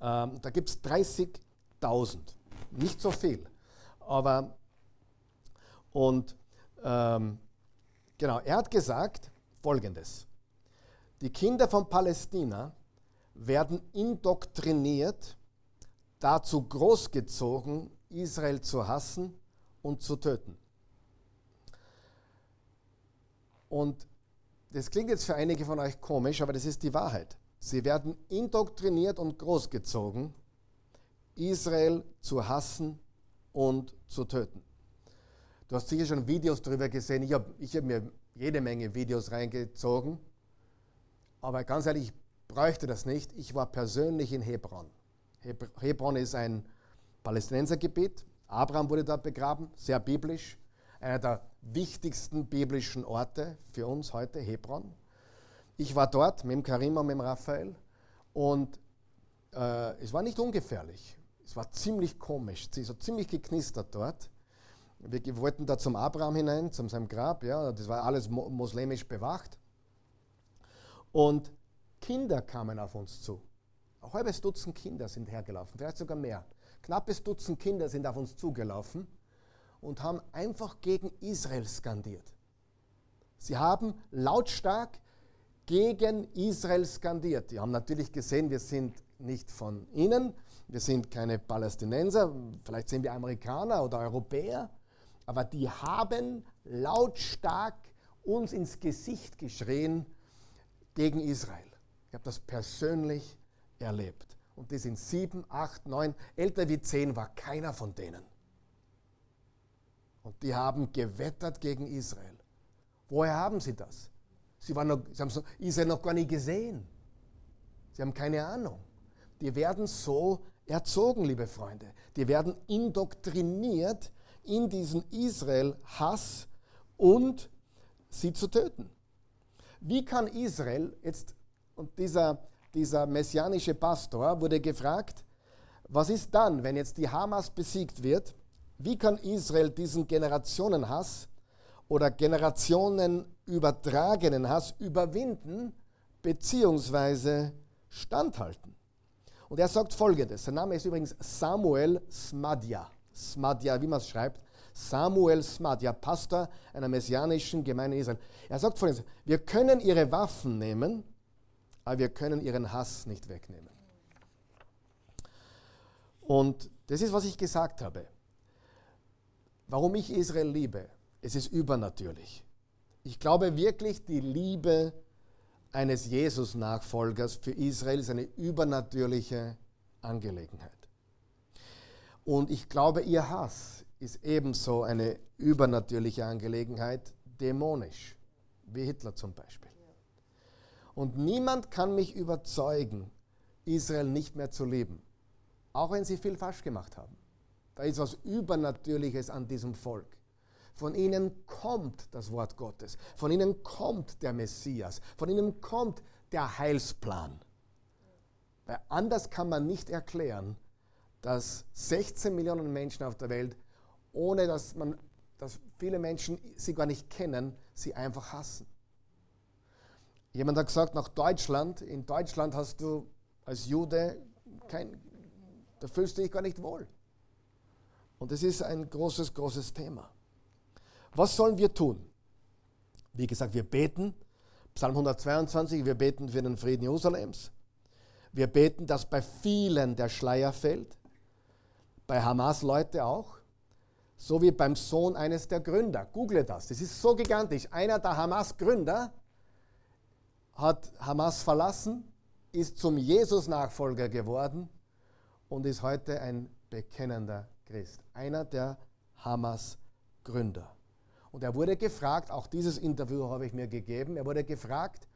Ähm, da gibt es 30.000. Nicht so viel. Aber, und ähm, genau, er hat gesagt Folgendes. Die Kinder von Palästina werden indoktriniert, dazu großgezogen, Israel zu hassen und zu töten. Und das klingt jetzt für einige von euch komisch, aber das ist die Wahrheit. Sie werden indoktriniert und großgezogen, Israel zu hassen und zu töten. Du hast sicher schon Videos darüber gesehen. Ich habe hab mir jede Menge Videos reingezogen. Aber ganz ehrlich, ich bräuchte das nicht. Ich war persönlich in Hebron. Hebron ist ein Palästinensergebiet. Abraham wurde dort begraben, sehr biblisch. Einer der wichtigsten biblischen Orte für uns heute, Hebron. Ich war dort mit dem Karim und mit dem Raphael und äh, es war nicht ungefährlich. Es war ziemlich komisch, so ziemlich geknistert dort. Wir wollten da zum Abraham hinein, zu seinem Grab, ja, das war alles muslimisch bewacht. Und Kinder kamen auf uns zu. Ein halbes Dutzend Kinder sind hergelaufen, vielleicht sogar mehr. Knappes Dutzend Kinder sind auf uns zugelaufen und haben einfach gegen Israel skandiert. Sie haben lautstark gegen Israel skandiert. Die haben natürlich gesehen, wir sind nicht von ihnen, wir sind keine Palästinenser, vielleicht sind wir Amerikaner oder Europäer, aber die haben lautstark uns ins Gesicht geschrien, gegen Israel. Ich habe das persönlich erlebt. Und die sind sieben, acht, neun, älter wie zehn war keiner von denen. Und die haben gewettert gegen Israel. Woher haben sie das? Sie, waren noch, sie haben Israel noch gar nie gesehen. Sie haben keine Ahnung. Die werden so erzogen, liebe Freunde. Die werden indoktriniert in diesen Israel-Hass und sie zu töten. Wie kann Israel jetzt, und dieser, dieser messianische Pastor wurde gefragt, was ist dann, wenn jetzt die Hamas besiegt wird? Wie kann Israel diesen Generationenhass oder Generationen übertragenen Hass überwinden bzw. standhalten? Und er sagt folgendes: Sein Name ist übrigens Samuel Smadja. Smadja, wie man es schreibt. Samuel Smadja, Pastor einer messianischen Gemeinde in Israel. Er sagt folgendes, wir können ihre Waffen nehmen aber wir können ihren Hass nicht wegnehmen. Und das ist, was ich gesagt habe. Warum ich Israel liebe, es ist übernatürlich. Ich glaube wirklich, die Liebe eines Jesus-Nachfolgers für Israel ist eine übernatürliche Angelegenheit. Und ich glaube, ihr Hass ist ebenso eine übernatürliche Angelegenheit, dämonisch, wie Hitler zum Beispiel. Und niemand kann mich überzeugen, Israel nicht mehr zu lieben, auch wenn sie viel falsch gemacht haben. Da ist was Übernatürliches an diesem Volk. Von ihnen kommt das Wort Gottes. Von ihnen kommt der Messias. Von ihnen kommt der Heilsplan. Weil anders kann man nicht erklären, dass 16 Millionen Menschen auf der Welt, ohne dass, man, dass viele Menschen sie gar nicht kennen, sie einfach hassen. Jemand hat gesagt, nach Deutschland, in Deutschland hast du als Jude kein, da fühlst du dich gar nicht wohl. Und das ist ein großes, großes Thema. Was sollen wir tun? Wie gesagt, wir beten, Psalm 122, wir beten für den Frieden Jerusalems. Wir beten, dass bei vielen der Schleier fällt, bei Hamas-Leute auch, so wie beim Sohn eines der Gründer. Google das, das ist so gigantisch. Einer der Hamas-Gründer hat Hamas verlassen, ist zum Jesus-Nachfolger geworden und ist heute ein bekennender Christ. Einer der Hamas-Gründer. Und er wurde gefragt, auch dieses Interview habe ich mir gegeben, er wurde gefragt,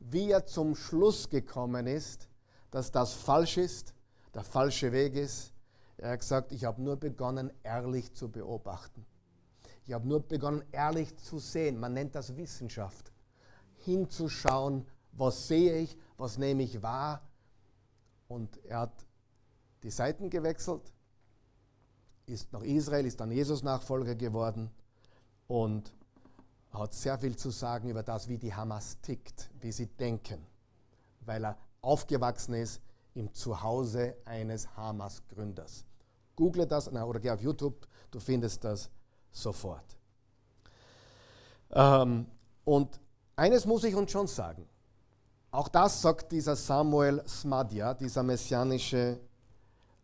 wie er zum Schluss gekommen ist, dass das falsch ist, der falsche Weg ist. Er hat gesagt, ich habe nur begonnen, ehrlich zu beobachten. Ich habe nur begonnen, ehrlich zu sehen. Man nennt das Wissenschaft hinzuschauen, was sehe ich, was nehme ich wahr. Und er hat die Seiten gewechselt, ist nach Israel, ist dann Jesus-Nachfolger geworden und hat sehr viel zu sagen über das, wie die Hamas tickt, wie sie denken, weil er aufgewachsen ist im Zuhause eines Hamas-Gründers. Google das oder geh auf YouTube, du findest das sofort. Ähm, und eines muss ich uns schon sagen. Auch das sagt dieser Samuel Smadja, dieser messianische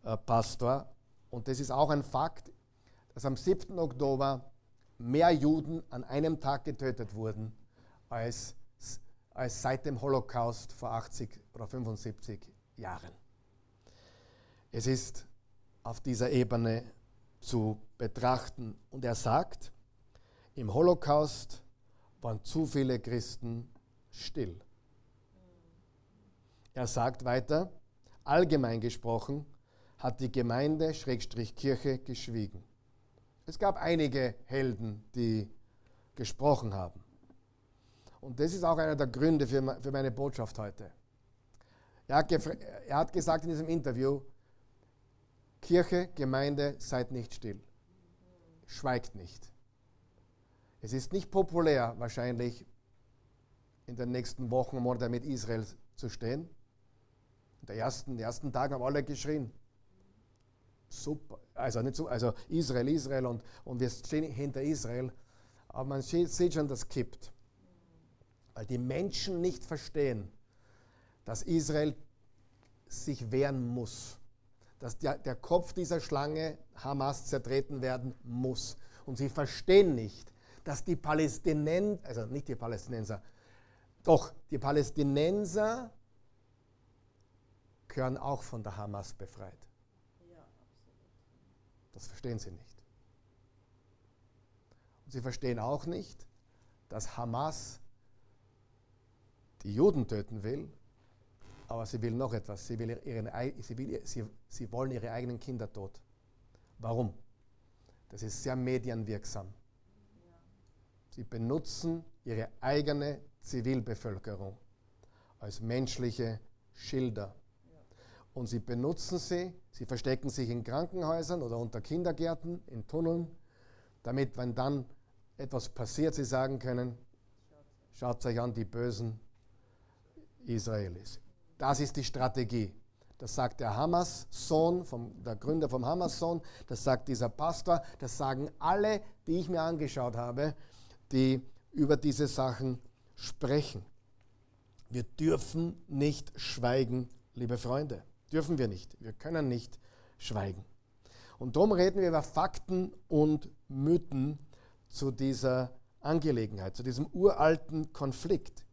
äh, Pastor. Und das ist auch ein Fakt, dass am 7. Oktober mehr Juden an einem Tag getötet wurden als, als seit dem Holocaust vor 80 oder 75 Jahren. Es ist auf dieser Ebene zu betrachten. Und er sagt, im Holocaust waren zu viele Christen still. Er sagt weiter, allgemein gesprochen hat die Gemeinde Schrägstrich Kirche geschwiegen. Es gab einige Helden, die gesprochen haben. Und das ist auch einer der Gründe für meine Botschaft heute. Er hat, er hat gesagt in diesem Interview, Kirche, Gemeinde, seid nicht still. Schweigt nicht. Es ist nicht populär, wahrscheinlich in den nächsten Wochen Monate mit Israel zu stehen. In den ersten, ersten Tagen haben alle geschrien. Super, also nicht so, also Israel, Israel und, und wir stehen hinter Israel. Aber man sieht schon, das kippt. Weil die Menschen nicht verstehen, dass Israel sich wehren muss. Dass der, der Kopf dieser Schlange Hamas zertreten werden muss. Und sie verstehen nicht, dass die Palästinenser, also nicht die Palästinenser, doch die Palästinenser gehören auch von der Hamas befreit. Das verstehen sie nicht. Und sie verstehen auch nicht, dass Hamas die Juden töten will, aber sie will noch etwas. Sie, will ihren, sie, will, sie, sie wollen ihre eigenen Kinder tot. Warum? Das ist sehr medienwirksam. Sie benutzen ihre eigene Zivilbevölkerung als menschliche Schilder. Und sie benutzen sie, sie verstecken sich in Krankenhäusern oder unter Kindergärten, in Tunneln, damit, wenn dann etwas passiert, sie sagen können, schaut euch an, die bösen Israelis. Das ist die Strategie. Das sagt der Hamas-Sohn, der Gründer vom Hamas-Sohn, das sagt dieser Pastor, das sagen alle, die ich mir angeschaut habe die über diese Sachen sprechen. Wir dürfen nicht schweigen, liebe Freunde. Dürfen wir nicht. Wir können nicht schweigen. Und darum reden wir über Fakten und Mythen zu dieser Angelegenheit, zu diesem uralten Konflikt.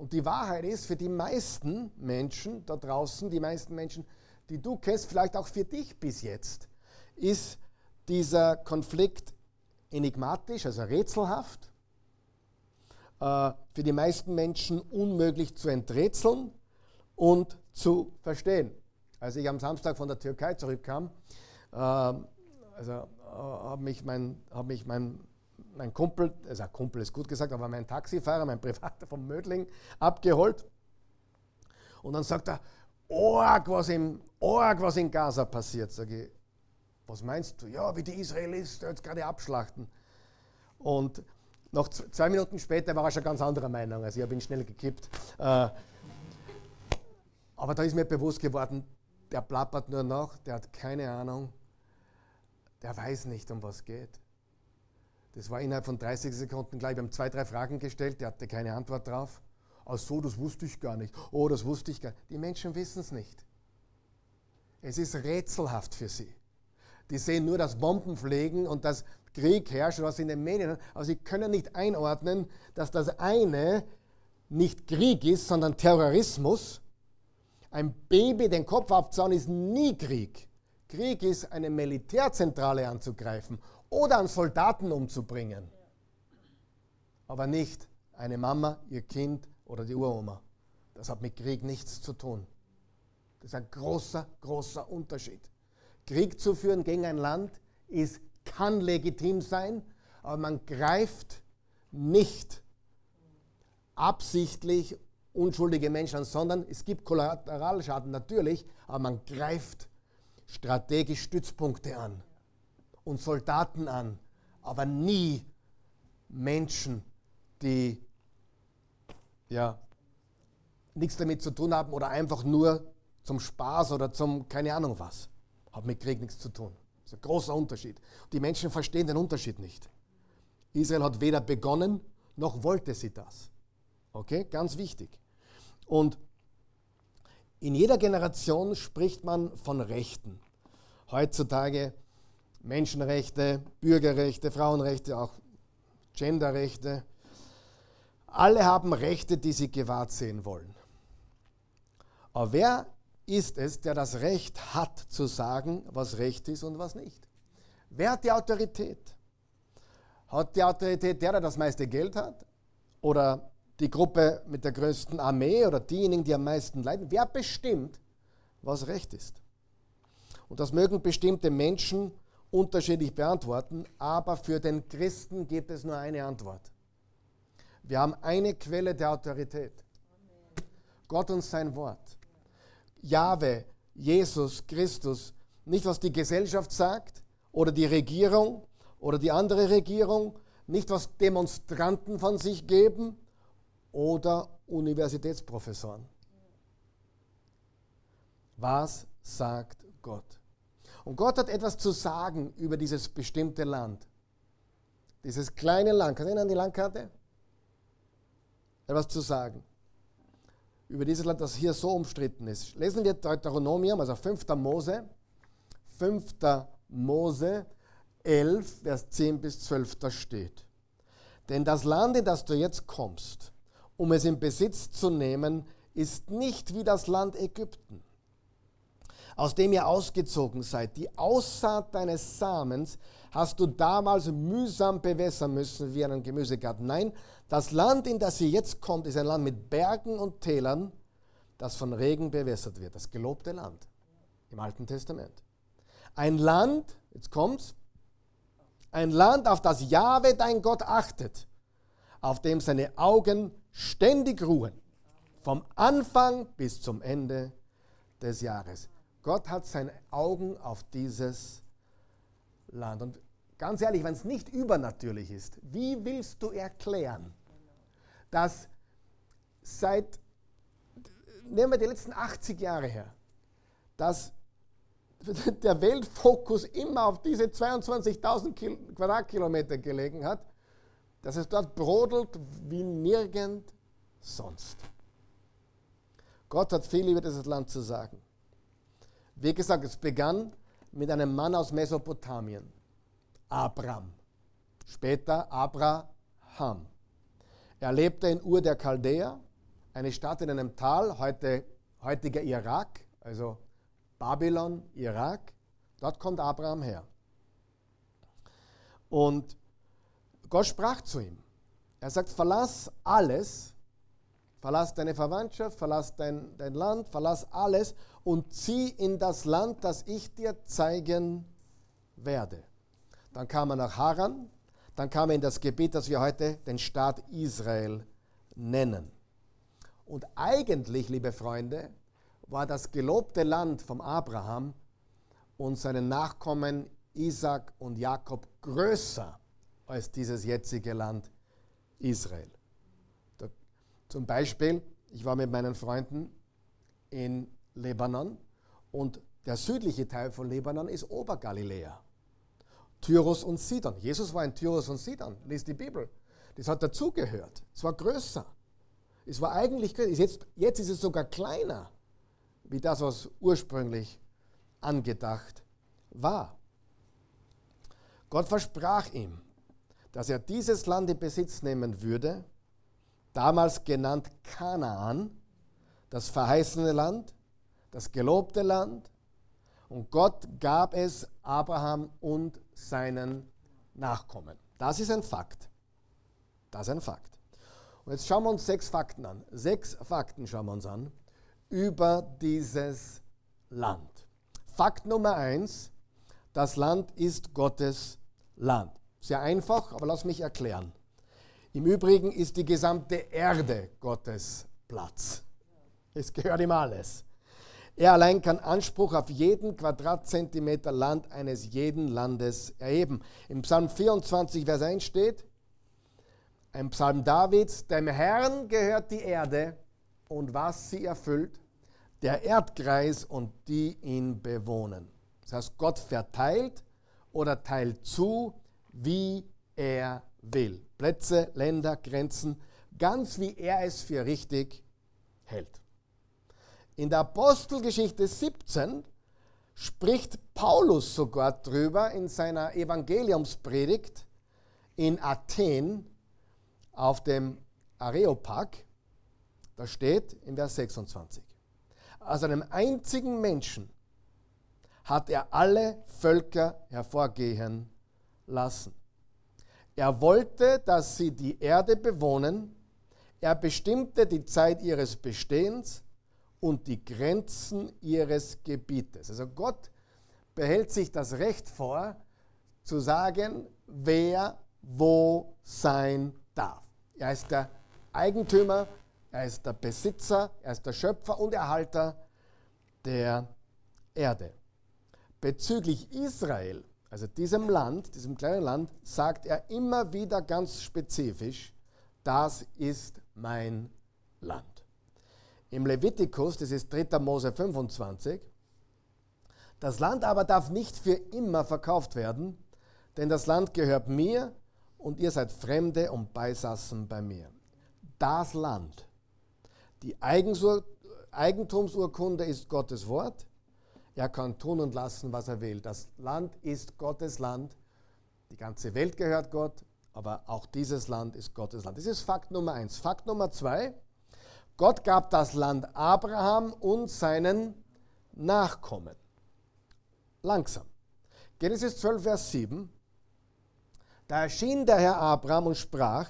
Und die Wahrheit ist, für die meisten Menschen da draußen, die meisten Menschen, die du kennst, vielleicht auch für dich bis jetzt, ist dieser Konflikt enigmatisch, also rätselhaft, äh, für die meisten Menschen unmöglich zu enträtseln und zu verstehen. Als ich am Samstag von der Türkei zurückkam, äh, also äh, habe mich, mein, hab mich mein, mein Kumpel, also Kumpel ist gut gesagt, aber mein Taxifahrer, mein Privater vom Mödling abgeholt. Und dann sagt er, Org, was, im, Org, was in Gaza passiert. Sage ich, was meinst du? Ja, wie die Israelis jetzt gerade abschlachten. Und noch zwei Minuten später war er schon ganz anderer Meinung. Also ich habe ihn schnell gekippt. Äh, aber da ist mir bewusst geworden, der plappert nur noch, der hat keine Ahnung, der weiß nicht, um was geht. Das war innerhalb von 30 Sekunden gleich. Wir haben zwei, drei Fragen gestellt, der hatte keine Antwort drauf. Ach so, das wusste ich gar nicht. Oh, das wusste ich gar nicht. Die Menschen wissen es nicht. Es ist rätselhaft für sie. Die sehen nur das Bombenfliegen und das Krieg herrscht, was in den Medien, aber sie können nicht einordnen, dass das eine nicht Krieg ist, sondern Terrorismus. Ein Baby den Kopf abzauen ist nie Krieg. Krieg ist, eine Militärzentrale anzugreifen oder einen Soldaten umzubringen. Aber nicht eine Mama, ihr Kind oder die Uroma. Das hat mit Krieg nichts zu tun. Das ist ein großer, großer Unterschied. Krieg zu führen gegen ein Land ist kann legitim sein, aber man greift nicht absichtlich unschuldige Menschen an, sondern es gibt Kollateralschaden natürlich, aber man greift strategisch Stützpunkte an und Soldaten an, aber nie Menschen, die ja nichts damit zu tun haben oder einfach nur zum Spaß oder zum keine Ahnung was. Hat mit Krieg nichts zu tun. Das ist ein großer Unterschied. Die Menschen verstehen den Unterschied nicht. Israel hat weder begonnen, noch wollte sie das. Okay, ganz wichtig. Und in jeder Generation spricht man von Rechten. Heutzutage Menschenrechte, Bürgerrechte, Frauenrechte, auch Genderrechte. Alle haben Rechte, die sie gewahrt sehen wollen. Aber wer ist es, der das Recht hat zu sagen, was Recht ist und was nicht. Wer hat die Autorität? Hat die Autorität der, der das meiste Geld hat? Oder die Gruppe mit der größten Armee oder diejenigen, die am meisten leiden? Wer bestimmt, was Recht ist? Und das mögen bestimmte Menschen unterschiedlich beantworten, aber für den Christen gibt es nur eine Antwort. Wir haben eine Quelle der Autorität. Gott und sein Wort. Jahwe, Jesus, Christus, nicht was die Gesellschaft sagt oder die Regierung oder die andere Regierung, nicht was Demonstranten von sich geben oder Universitätsprofessoren. Was sagt Gott? Und Gott hat etwas zu sagen über dieses bestimmte Land. Dieses kleine Land. Kann du an die Landkarte? Etwas zu sagen über dieses Land, das hier so umstritten ist. Lesen wir Deuteronomium, also 5. Mose, 5. Mose 11, Vers 10 bis 12, da steht. Denn das Land, in das du jetzt kommst, um es in Besitz zu nehmen, ist nicht wie das Land Ägypten, aus dem ihr ausgezogen seid. Die Aussaat deines Samens hast du damals mühsam bewässern müssen wie einen Gemüsegarten. Nein, das Land, in das ihr jetzt kommt, ist ein Land mit Bergen und Tälern, das von Regen bewässert wird. Das gelobte Land im Alten Testament. Ein Land, jetzt kommt's, ein Land, auf das Jahwe dein Gott achtet, auf dem seine Augen ständig ruhen, vom Anfang bis zum Ende des Jahres. Gott hat seine Augen auf dieses Land. Und ganz ehrlich, wenn es nicht übernatürlich ist, wie willst du erklären, dass seit, nehmen wir die letzten 80 Jahre her, dass [laughs] der Weltfokus immer auf diese 22.000 Quadratkilometer gelegen hat, dass es dort brodelt wie nirgend sonst. Gott hat viel über dieses Land zu sagen. Wie gesagt, es begann mit einem Mann aus Mesopotamien, Abram. Später Abraham. Er lebte in Ur der Chaldäer, eine Stadt in einem Tal, heute, heutiger Irak, also Babylon, Irak. Dort kommt Abraham her. Und Gott sprach zu ihm. Er sagt, verlass alles, verlass deine Verwandtschaft, verlass dein, dein Land, verlass alles und zieh in das Land, das ich dir zeigen werde. Dann kam er nach Haran, dann kam er in das Gebiet, das wir heute den Staat Israel nennen. Und eigentlich, liebe Freunde, war das gelobte Land vom Abraham und seinen Nachkommen Isaac und Jakob größer als dieses jetzige Land Israel. Zum Beispiel, ich war mit meinen Freunden in Libanon und der südliche Teil von Libanon ist Obergaliläa. Tyrus und Sidon. Jesus war in Tyrus und Sidon, liest die Bibel. Das hat dazugehört. Es war größer. Es war eigentlich größer. Jetzt, jetzt ist es sogar kleiner, wie das, was ursprünglich angedacht war. Gott versprach ihm, dass er dieses Land in Besitz nehmen würde, damals genannt Kanaan, das verheißene Land, das gelobte Land. Und Gott gab es Abraham und seinen Nachkommen. Das ist ein Fakt. Das ist ein Fakt. Und jetzt schauen wir uns sechs Fakten an. Sechs Fakten schauen wir uns an über dieses Land. Fakt Nummer eins, das Land ist Gottes Land. Sehr einfach, aber lass mich erklären. Im Übrigen ist die gesamte Erde Gottes Platz. Es gehört ihm alles. Er allein kann Anspruch auf jeden Quadratzentimeter Land eines jeden Landes erheben. Im Psalm 24, Vers 1 steht, ein Psalm Davids, dem Herrn gehört die Erde und was sie erfüllt, der Erdkreis und die ihn bewohnen. Das heißt, Gott verteilt oder teilt zu, wie er will. Plätze, Länder, Grenzen, ganz wie er es für richtig hält. In der Apostelgeschichte 17 spricht Paulus sogar drüber in seiner Evangeliumspredigt in Athen auf dem Areopag. Da steht in Vers 26. Aus einem einzigen Menschen hat er alle Völker hervorgehen lassen. Er wollte, dass sie die Erde bewohnen. Er bestimmte die Zeit ihres Bestehens und die Grenzen ihres Gebietes. Also Gott behält sich das Recht vor, zu sagen, wer wo sein darf. Er ist der Eigentümer, er ist der Besitzer, er ist der Schöpfer und Erhalter der Erde. Bezüglich Israel, also diesem Land, diesem kleinen Land, sagt er immer wieder ganz spezifisch, das ist mein Land. Im Levitikus, das ist 3. Mose 25, das Land aber darf nicht für immer verkauft werden, denn das Land gehört mir und ihr seid Fremde und Beisassen bei mir. Das Land, die Eigentumsurkunde ist Gottes Wort. Er kann tun und lassen, was er will. Das Land ist Gottes Land. Die ganze Welt gehört Gott, aber auch dieses Land ist Gottes Land. Das ist Fakt Nummer eins. Fakt Nummer zwei. Gott gab das Land Abraham und seinen Nachkommen. Langsam. Genesis 12, Vers 7. Da erschien der Herr Abraham und sprach,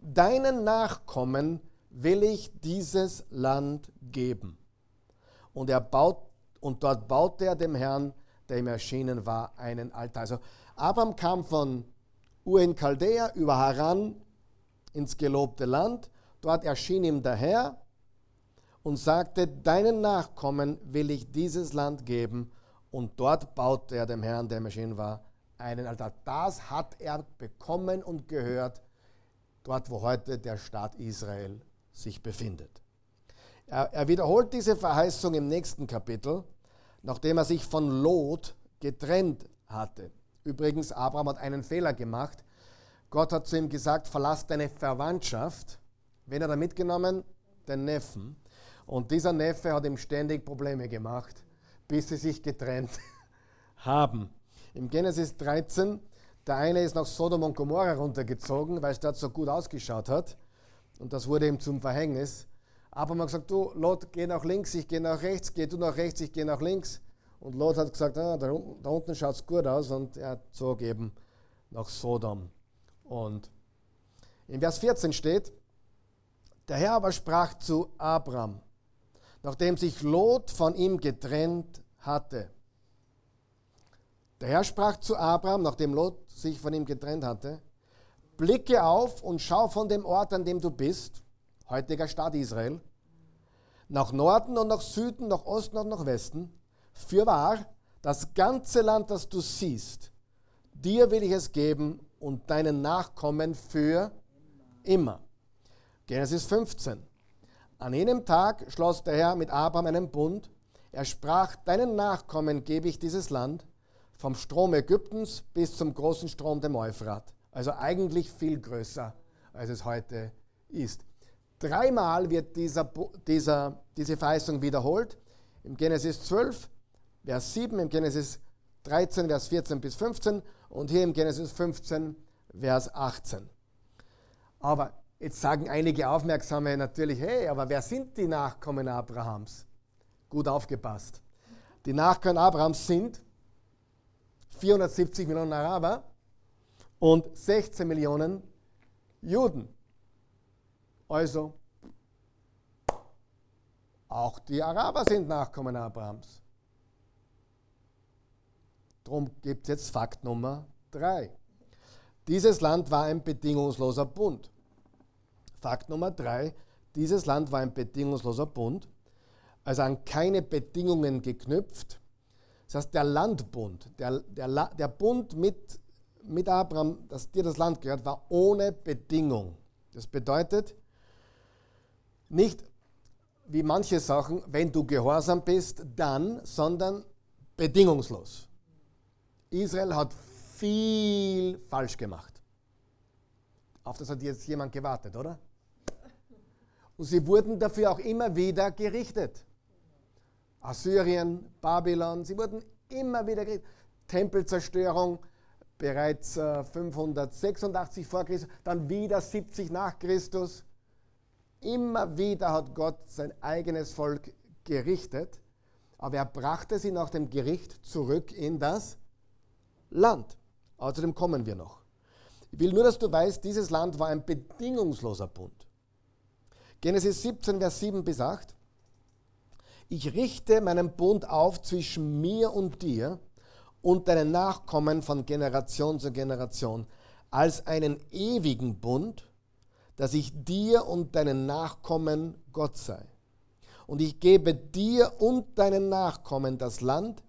deinen Nachkommen will ich dieses Land geben. Und, er baut, und dort baute er dem Herrn, der ihm erschienen war, einen Altar. Also Abraham kam von Ur in Chaldea über Haran ins gelobte Land Dort erschien ihm der Herr und sagte, deinen Nachkommen will ich dieses Land geben. Und dort baute er dem Herrn, der ihm erschienen war, einen Altar. Das hat er bekommen und gehört, dort wo heute der Staat Israel sich befindet. Er, er wiederholt diese Verheißung im nächsten Kapitel, nachdem er sich von Lot getrennt hatte. Übrigens, Abraham hat einen Fehler gemacht. Gott hat zu ihm gesagt, verlass deine Verwandtschaft Wen hat er mitgenommen? Den Neffen. Und dieser Neffe hat ihm ständig Probleme gemacht, bis sie sich getrennt [laughs] haben. Im Genesis 13, der eine ist nach Sodom und Gomorra runtergezogen, weil es dort so gut ausgeschaut hat. Und das wurde ihm zum Verhängnis. Aber man hat gesagt, du Lot, geh nach links, ich gehe nach rechts, geh du nach rechts, ich gehe nach links. Und Lot hat gesagt, ah, da, da unten schaut es gut aus und er zog eben nach Sodom. Und in Vers 14 steht, der Herr aber sprach zu Abraham, nachdem sich Lot von ihm getrennt hatte. Der Herr sprach zu Abraham, nachdem Lot sich von ihm getrennt hatte, blicke auf und schau von dem Ort, an dem du bist, heutiger Staat Israel, nach Norden und nach Süden, nach Osten und nach Westen. Fürwahr, das ganze Land, das du siehst, dir will ich es geben und deinen Nachkommen für immer. Genesis 15. An jenem Tag schloss der Herr mit Abraham einen Bund. Er sprach, deinen Nachkommen gebe ich dieses Land, vom Strom Ägyptens bis zum großen Strom dem Euphrat. Also eigentlich viel größer, als es heute ist. Dreimal wird dieser, dieser, diese Verheißung wiederholt. Im Genesis 12, Vers 7, im Genesis 13, Vers 14 bis 15 und hier im Genesis 15, Vers 18. Aber jetzt sagen einige Aufmerksame natürlich, hey, aber wer sind die Nachkommen Abrahams? Gut aufgepasst. Die Nachkommen Abrahams sind 470 Millionen Araber und 16 Millionen Juden. Also, auch die Araber sind Nachkommen Abrahams. Darum gibt es jetzt Fakt Nummer 3. Dieses Land war ein bedingungsloser Bund. Fakt Nummer 3. Dieses Land war ein bedingungsloser Bund, also an keine Bedingungen geknüpft. Das heißt, der Landbund, der, der, der Bund mit, mit Abraham, dass dir das Land gehört, war ohne Bedingung. Das bedeutet nicht wie manche Sachen, wenn du gehorsam bist, dann, sondern bedingungslos. Israel hat viel falsch gemacht. Auf das hat jetzt jemand gewartet, oder? Und sie wurden dafür auch immer wieder gerichtet. Assyrien, Babylon, sie wurden immer wieder gerichtet. Tempelzerstörung bereits 586 äh, vor Christus, dann wieder 70 nach Christus. Immer wieder hat Gott sein eigenes Volk gerichtet, aber er brachte sie nach dem Gericht zurück in das Land. Außerdem kommen wir noch. Ich will nur, dass du weißt, dieses Land war ein bedingungsloser Bund. Genesis 17, Vers 7 bis 8. Ich richte meinen Bund auf zwischen mir und dir und deinen Nachkommen von Generation zu Generation als einen ewigen Bund, dass ich dir und deinen Nachkommen Gott sei. Und ich gebe dir und deinen Nachkommen das Land,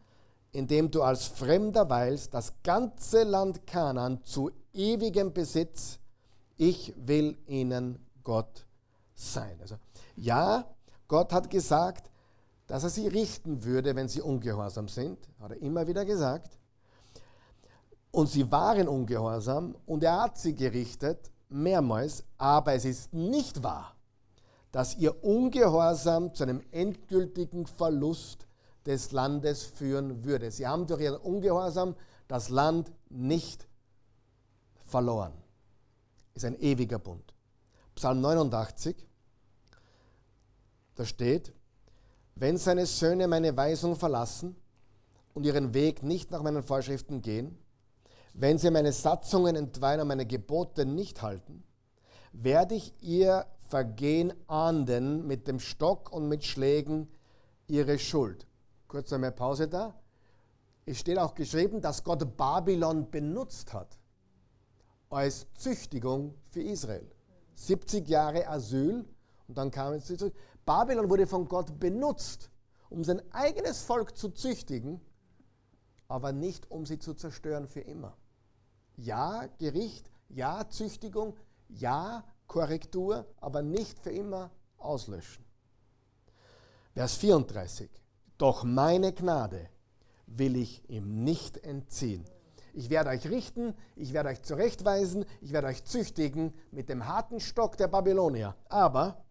in dem du als Fremder weilst, das ganze Land Kanaan zu ewigem Besitz. Ich will ihnen Gott sein. Also ja, Gott hat gesagt, dass er sie richten würde, wenn sie ungehorsam sind, hat er immer wieder gesagt. Und sie waren ungehorsam und er hat sie gerichtet, mehrmals, aber es ist nicht wahr, dass ihr Ungehorsam zu einem endgültigen Verlust des Landes führen würde. Sie haben durch ihren Ungehorsam das Land nicht verloren. Ist ein ewiger Bund. Psalm 89, da steht, wenn seine Söhne meine Weisung verlassen und ihren Weg nicht nach meinen Vorschriften gehen, wenn sie meine Satzungen entweihen und meine Gebote nicht halten, werde ich ihr Vergehen ahnden mit dem Stock und mit Schlägen ihre Schuld. Kurz einmal Pause da. Es steht auch geschrieben, dass Gott Babylon benutzt hat als Züchtigung für Israel. 70 Jahre Asyl und dann kam es zurück. Babylon wurde von Gott benutzt, um sein eigenes Volk zu züchtigen, aber nicht um sie zu zerstören für immer. Ja, Gericht, ja, Züchtigung, ja, Korrektur, aber nicht für immer auslöschen. Vers 34. Doch meine Gnade will ich ihm nicht entziehen. Ich werde euch richten, ich werde euch zurechtweisen, ich werde euch züchtigen mit dem harten Stock der Babylonier. Aber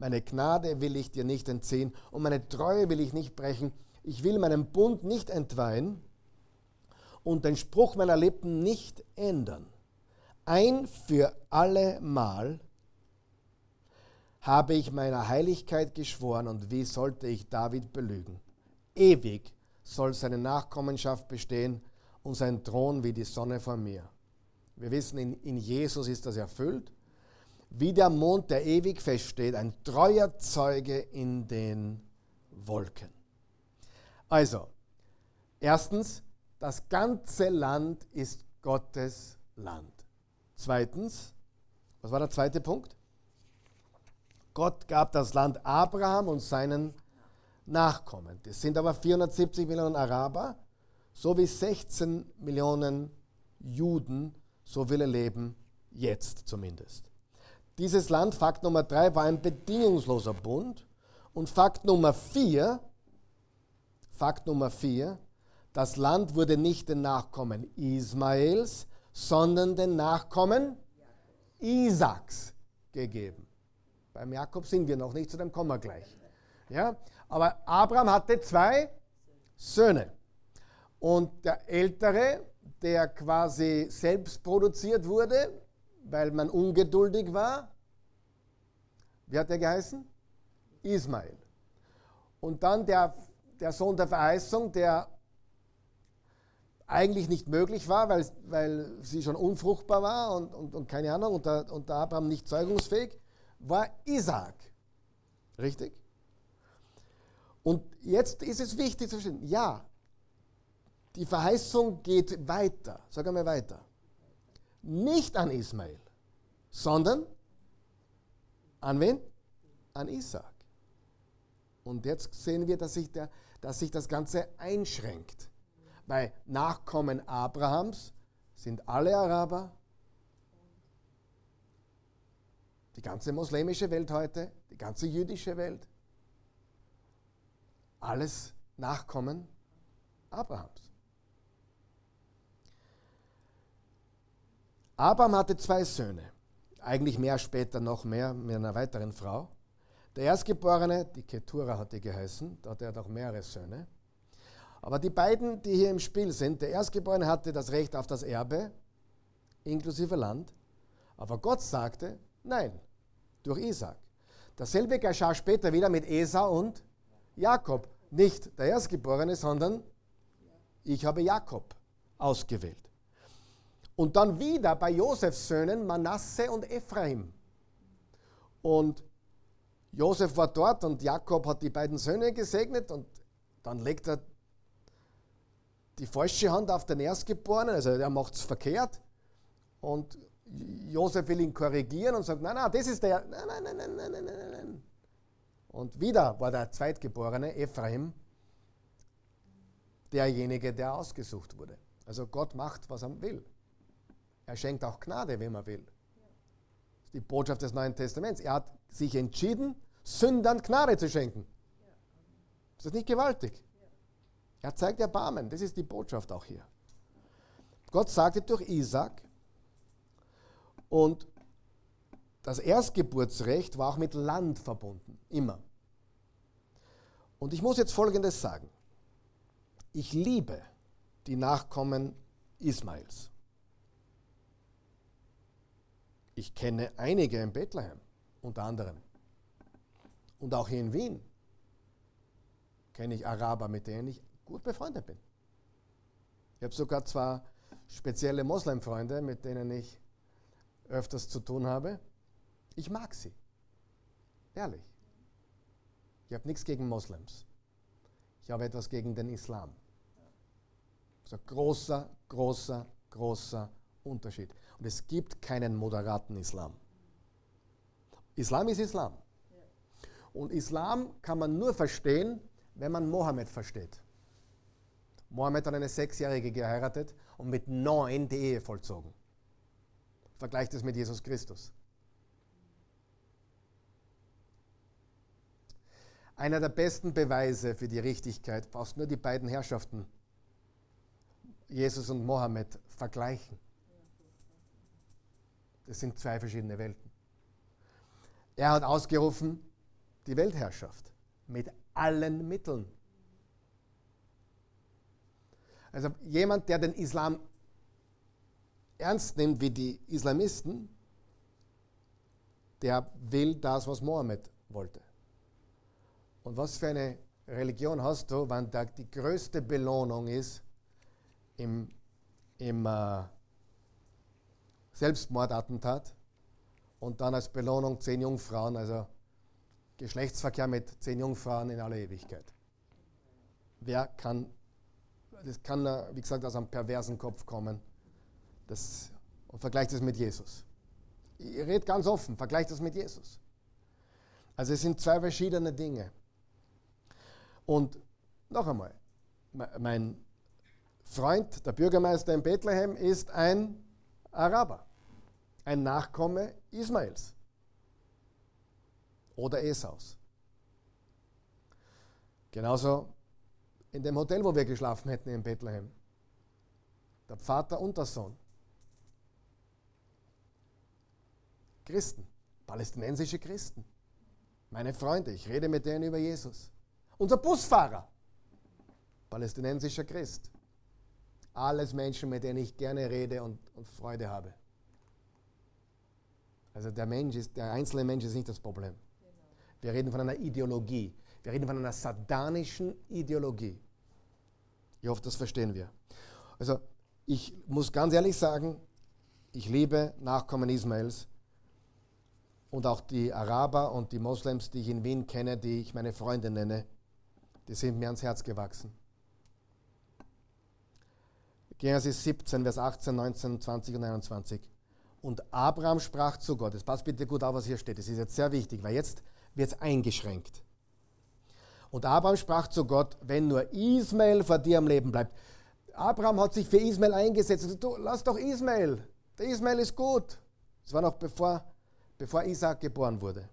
Meine Gnade will ich dir nicht entziehen und meine Treue will ich nicht brechen. Ich will meinen Bund nicht entweihen und den Spruch meiner Lippen nicht ändern. Ein für alle Mal habe ich meiner Heiligkeit geschworen und wie sollte ich David belügen? Ewig soll seine Nachkommenschaft bestehen und sein Thron wie die Sonne vor mir. Wir wissen, in, in Jesus ist das erfüllt. Wie der Mond, der ewig feststeht, ein treuer Zeuge in den Wolken. Also, erstens, das ganze Land ist Gottes Land. Zweitens, was war der zweite Punkt? Gott gab das Land Abraham und seinen Nachkommen. Das sind aber 470 Millionen Araber sowie 16 Millionen Juden, so viele leben jetzt zumindest. Dieses Land, Fakt Nummer drei, war ein bedingungsloser Bund. Und Fakt Nummer vier, Fakt Nummer vier, das Land wurde nicht den Nachkommen Ismaels, sondern den Nachkommen Isaaks gegeben. Beim Jakob sind wir noch nicht, zu dem kommen wir gleich. Ja? Aber Abraham hatte zwei Söhne. Und der ältere, der quasi selbst produziert wurde, weil man ungeduldig war, wie hat er geheißen? Ismael. Und dann der, der Sohn der Verheißung, der eigentlich nicht möglich war, weil, weil sie schon unfruchtbar war und, und, und keine Ahnung, und der, und der Abraham nicht zeugungsfähig, war Isaac. Richtig? Und jetzt ist es wichtig zu verstehen, ja, die Verheißung geht weiter, sagen wir weiter. Nicht an Ismael, sondern an wen? An Isaac. Und jetzt sehen wir, dass sich, der, dass sich das Ganze einschränkt. Bei Nachkommen Abrahams sind alle Araber, die ganze muslimische Welt heute, die ganze jüdische Welt, alles Nachkommen Abrahams. Abraham hatte zwei Söhne, eigentlich mehr später noch mehr mit einer weiteren Frau. Der Erstgeborene, die Ketura hat die geheißen, da hatte er noch mehrere Söhne. Aber die beiden, die hier im Spiel sind, der Erstgeborene hatte das Recht auf das Erbe, inklusive Land. Aber Gott sagte, nein, durch Isaac. Dasselbe geschah später wieder mit Esau und Jakob. Nicht der Erstgeborene, sondern ich habe Jakob ausgewählt. Und dann wieder bei Josefs Söhnen Manasse und Ephraim. Und Josef war dort und Jakob hat die beiden Söhne gesegnet und dann legt er die falsche Hand auf den Erstgeborenen, also er macht es verkehrt. Und Josef will ihn korrigieren und sagt, nein, nein, das ist der, nein, nein, nein, nein, nein, nein, nein. Und wieder war der Zweitgeborene, Ephraim, derjenige, der ausgesucht wurde. Also Gott macht, was er will. Er schenkt auch Gnade, wenn er will. Die Botschaft des Neuen Testaments. Er hat sich entschieden, Sündern Gnade zu schenken. Ist das nicht gewaltig? Er zeigt Erbarmen. Das ist die Botschaft auch hier. Gott sagte durch Isaac, und das Erstgeburtsrecht war auch mit Land verbunden, immer. Und ich muss jetzt Folgendes sagen. Ich liebe die Nachkommen Ismails. Ich kenne einige in Bethlehem, unter anderem. Und auch hier in Wien kenne ich Araber, mit denen ich gut befreundet bin. Ich habe sogar zwei spezielle Moslemfreunde, mit denen ich öfters zu tun habe. Ich mag sie. Ehrlich. Ich habe nichts gegen Moslems. Ich habe etwas gegen den Islam. Das ist ein großer, großer, großer Unterschied. Und es gibt keinen moderaten Islam. Islam ist Islam. Und Islam kann man nur verstehen, wenn man Mohammed versteht. Mohammed hat eine Sechsjährige geheiratet und mit neun die Ehe vollzogen. Vergleicht es mit Jesus Christus. Einer der besten Beweise für die Richtigkeit brauchst nur die beiden Herrschaften, Jesus und Mohammed, vergleichen. Das sind zwei verschiedene Welten. Er hat ausgerufen, die Weltherrschaft mit allen Mitteln. Also jemand, der den Islam ernst nimmt wie die Islamisten, der will das, was Mohammed wollte. Und was für eine Religion hast du, wenn da die größte Belohnung ist im, im äh, Selbstmordattentat und dann als Belohnung zehn Jungfrauen, also Geschlechtsverkehr mit zehn Jungfrauen in aller Ewigkeit. Wer kann, das kann, wie gesagt, aus einem perversen Kopf kommen. Das, und vergleicht es mit Jesus. Ich rede ganz offen, vergleicht das mit Jesus. Also es sind zwei verschiedene Dinge. Und noch einmal, mein Freund, der Bürgermeister in Bethlehem, ist ein Araber, ein Nachkomme Ismaels oder Esaus. Genauso in dem Hotel, wo wir geschlafen hätten in Bethlehem. Der Vater und der Sohn. Christen, palästinensische Christen. Meine Freunde, ich rede mit denen über Jesus. Unser Busfahrer, palästinensischer Christ. Alles Menschen, mit denen ich gerne rede und, und Freude habe. Also der Mensch ist, der einzelne Mensch ist nicht das Problem. Wir reden von einer Ideologie. Wir reden von einer satanischen Ideologie. Ich hoffe, das verstehen wir. Also ich muss ganz ehrlich sagen, ich liebe Nachkommen Ismaels und auch die Araber und die Moslems, die ich in Wien kenne, die ich meine Freunde nenne, die sind mir ans Herz gewachsen. Genesis 17, Vers 18, 19, 20 und 21. Und Abraham sprach zu Gott. Es passt bitte gut auf, was hier steht. Das ist jetzt sehr wichtig, weil jetzt wird es eingeschränkt. Und Abraham sprach zu Gott, wenn nur Ismael vor dir am Leben bleibt. Abraham hat sich für Ismael eingesetzt. Du, lass doch Ismael. Der Ismael ist gut. Das war noch bevor, bevor Isaac geboren wurde.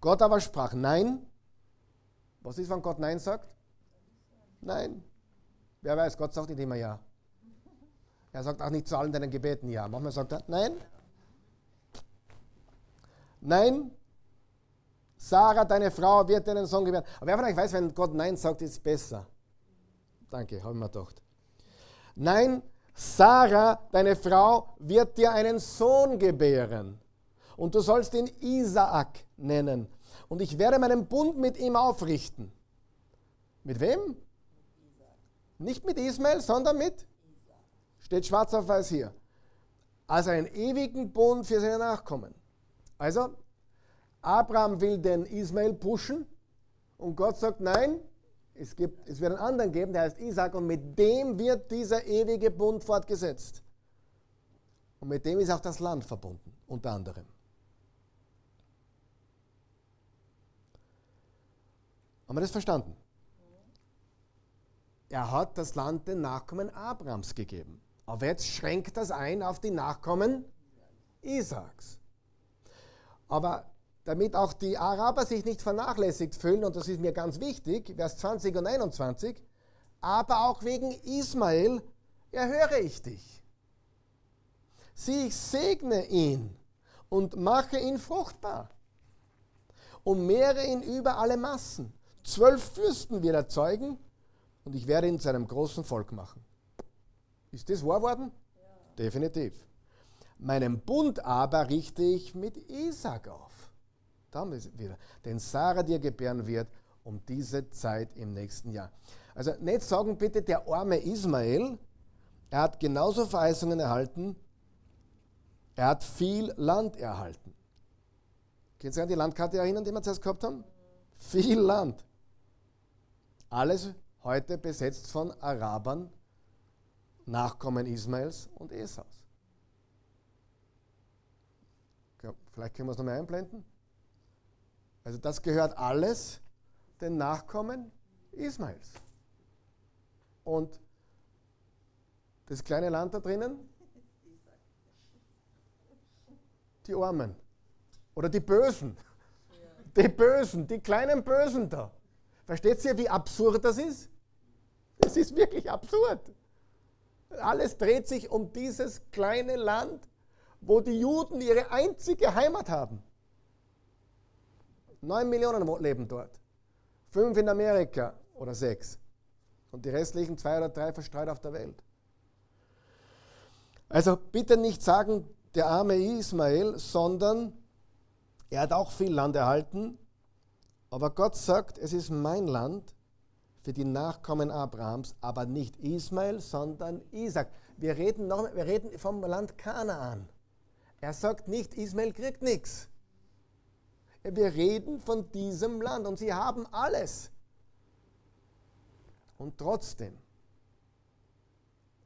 Gott aber sprach, nein. Was ist, wenn Gott Nein sagt? Nein. Wer weiß, Gott sagt nicht immer Ja. Er sagt auch nicht zu allen deinen Gebeten Ja. Manchmal sagt er Nein. Nein, Sarah, deine Frau, wird dir einen Sohn gebären. Aber wer von euch weiß, wenn Gott Nein sagt, ist es besser. Danke, habe ich mir gedacht. Nein, Sarah, deine Frau, wird dir einen Sohn gebären. Und du sollst ihn Isaak nennen. Und ich werde meinen Bund mit ihm aufrichten. Mit wem? Nicht mit Ismael, sondern mit? Steht schwarz auf weiß hier. Also einen ewigen Bund für seine Nachkommen. Also, Abraham will den Ismael pushen und Gott sagt, nein, es, gibt, es wird einen anderen geben, der heißt Isaac und mit dem wird dieser ewige Bund fortgesetzt. Und mit dem ist auch das Land verbunden, unter anderem. Haben wir das verstanden? Er hat das Land den Nachkommen Abrahams gegeben. Aber jetzt schränkt das ein auf die Nachkommen Isaaks. Aber damit auch die Araber sich nicht vernachlässigt fühlen, und das ist mir ganz wichtig, Vers 20 und 21, aber auch wegen Ismael erhöre ich dich. Sieh, ich segne ihn und mache ihn fruchtbar und mehre ihn über alle Massen. Zwölf Fürsten wird er zeugen und ich werde ihn zu einem großen Volk machen. Ist das wahr worden? Ja. Definitiv. Meinen Bund aber richte ich mit Isaac auf. Da haben wir es wieder. Den Sarah dir gebären wird um diese Zeit im nächsten Jahr. Also nicht sagen bitte, der arme Ismael, er hat genauso Verheißungen erhalten, er hat viel Land erhalten. Sie sich an die Landkarte erinnern, die wir zuerst gehabt haben? Viel Land. Alles heute besetzt von Arabern, Nachkommen Ismaels und Esaus. Vielleicht können wir es nochmal einblenden. Also das gehört alles den Nachkommen Ismaels. Und das kleine Land da drinnen, die Armen oder die Bösen. Die Bösen, die kleinen Bösen da. Versteht ihr, wie absurd das ist? Es ist wirklich absurd. Alles dreht sich um dieses kleine Land, wo die Juden ihre einzige Heimat haben. Neun Millionen leben dort. Fünf in Amerika oder sechs. Und die restlichen zwei oder drei verstreut auf der Welt. Also bitte nicht sagen, der arme Ismael, sondern er hat auch viel Land erhalten. Aber Gott sagt, es ist mein Land für die Nachkommen Abrahams, aber nicht Ismael, sondern Isaac. Wir reden, noch, wir reden vom Land Kanaan. Er sagt nicht, Ismael kriegt nichts. Wir reden von diesem Land und sie haben alles. Und trotzdem,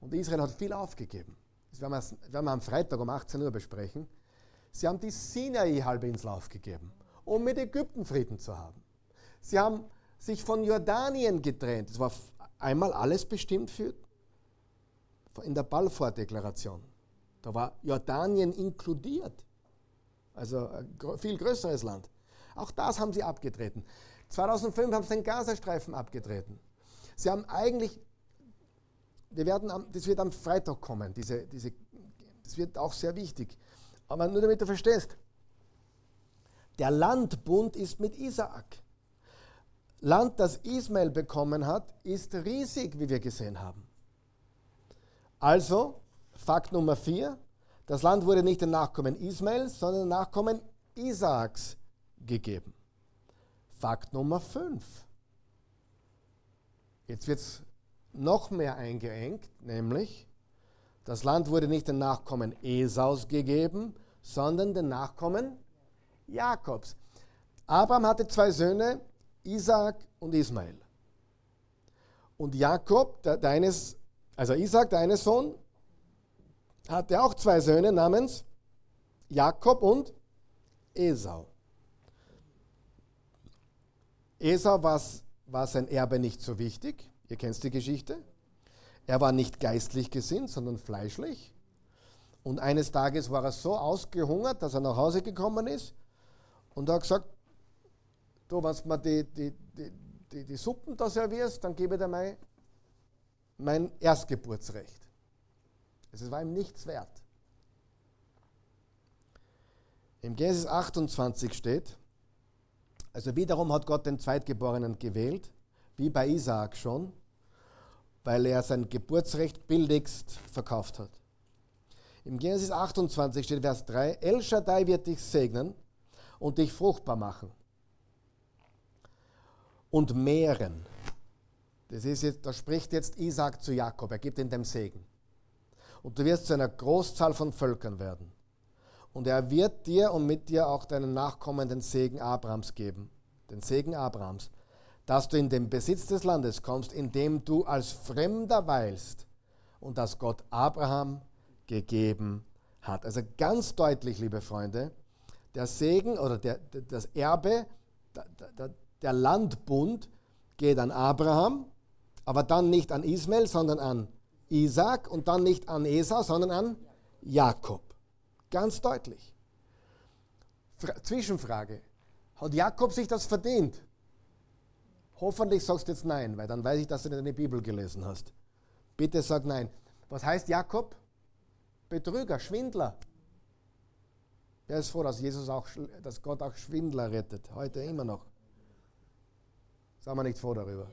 und Israel hat viel aufgegeben, das werden wir, werden wir am Freitag um 18 Uhr besprechen, sie haben die Sinai-Halbinsel aufgegeben, um mit Ägypten Frieden zu haben. Sie haben sich von Jordanien getrennt. Das war einmal alles bestimmt für in der Balfour-Deklaration. Da war Jordanien inkludiert. Also ein viel größeres Land. Auch das haben sie abgetreten. 2005 haben sie den Gazastreifen abgetreten. Sie haben eigentlich, wir werden das wird am Freitag kommen, diese, diese, das wird auch sehr wichtig. Aber nur damit du verstehst, der Landbund ist mit Isaak. Land, das Ismael bekommen hat, ist riesig, wie wir gesehen haben. Also, Fakt Nummer vier, das Land wurde nicht den Nachkommen Ismaels, sondern den Nachkommen Isaaks gegeben. Fakt Nummer 5. Jetzt wird es noch mehr eingeengt, nämlich das Land wurde nicht den Nachkommen Esaus gegeben, sondern den Nachkommen Jakobs. Abraham hatte zwei Söhne, Isaac und Ismael. Und Jakob, der, also Isaac, der Sohn, hatte auch zwei Söhne namens Jakob und Esau. Esau war, war sein Erbe nicht so wichtig. Ihr kennt die Geschichte. Er war nicht geistlich gesinnt, sondern fleischlich. Und eines Tages war er so ausgehungert, dass er nach Hause gekommen ist und hat gesagt, du, wenn du mir die, die, die, die, die Suppen da servierst, dann gebe ich dir mein, mein Erstgeburtsrecht. Es war ihm nichts wert. Im Genesis 28 steht, also wiederum hat Gott den Zweitgeborenen gewählt, wie bei Isaak schon, weil er sein Geburtsrecht billigst verkauft hat. Im Genesis 28 steht Vers 3, El Shaddai wird dich segnen und dich fruchtbar machen und mehren. Das ist jetzt, da spricht jetzt Isaac zu Jakob, er gibt ihm den Segen. Und du wirst zu einer Großzahl von Völkern werden. Und er wird dir und mit dir auch deinen Nachkommen den Segen Abrahams geben, den Segen Abrahams, dass du in den Besitz des Landes kommst, in dem du als Fremder weilst und das Gott Abraham gegeben hat. Also ganz deutlich, liebe Freunde, der Segen oder der, das Erbe, der, Landbund geht an Abraham, aber dann nicht an Ismael, sondern an Isaac und dann nicht an Esau, sondern an Jakob. Ganz deutlich. Fra Zwischenfrage. Hat Jakob sich das verdient? Hoffentlich sagst du jetzt nein, weil dann weiß ich, dass du nicht deine Bibel gelesen hast. Bitte sag nein. Was heißt Jakob? Betrüger, Schwindler. Wer ist froh, dass, Jesus auch, dass Gott auch Schwindler rettet? Heute immer noch. Sagen wir nicht froh darüber.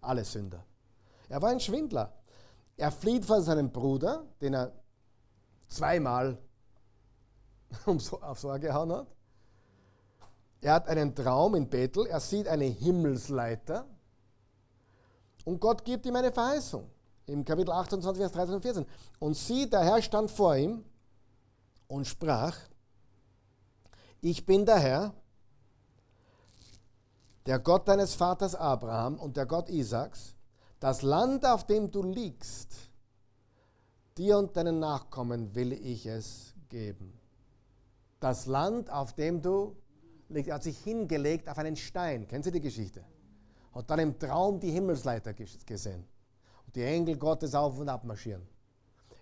Alle Sünder. Er war ein Schwindler. Er flieht von seinem Bruder, den er zweimal [laughs] aufs Ohr gehauen hat. Er hat einen Traum in Bethel, er sieht eine Himmelsleiter und Gott gibt ihm eine Verheißung. Im Kapitel 28, Vers 13 und 14. Und sieh, der Herr stand vor ihm und sprach, ich bin der Herr, der Gott deines Vaters Abraham und der Gott Isaaks, das Land, auf dem du liegst, dir und deinen Nachkommen will ich es geben. Das Land, auf dem du liegst, hat sich hingelegt auf einen Stein. Kennen Sie die Geschichte? Hat dann im Traum die Himmelsleiter gesehen. Und die Engel Gottes auf und ab marschieren.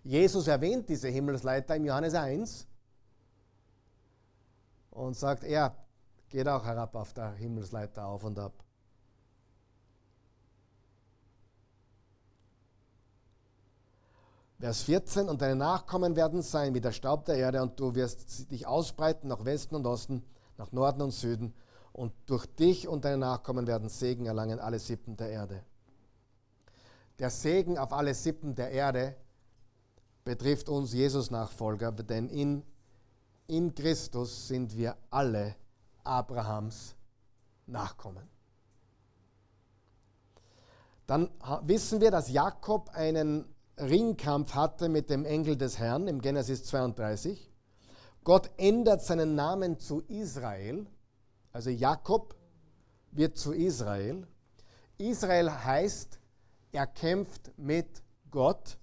Jesus erwähnt diese Himmelsleiter im Johannes 1 und sagt, er geht auch herab auf der Himmelsleiter auf und ab. Vers 14, und deine Nachkommen werden sein wie der Staub der Erde, und du wirst dich ausbreiten nach Westen und Osten, nach Norden und Süden, und durch dich und deine Nachkommen werden Segen erlangen alle Sippen der Erde. Der Segen auf alle Sippen der Erde betrifft uns Jesus-Nachfolger, denn in, in Christus sind wir alle Abrahams Nachkommen. Dann wissen wir, dass Jakob einen Ringkampf hatte mit dem Engel des Herrn im Genesis 32. Gott ändert seinen Namen zu Israel, also Jakob wird zu Israel. Israel heißt, er kämpft mit Gott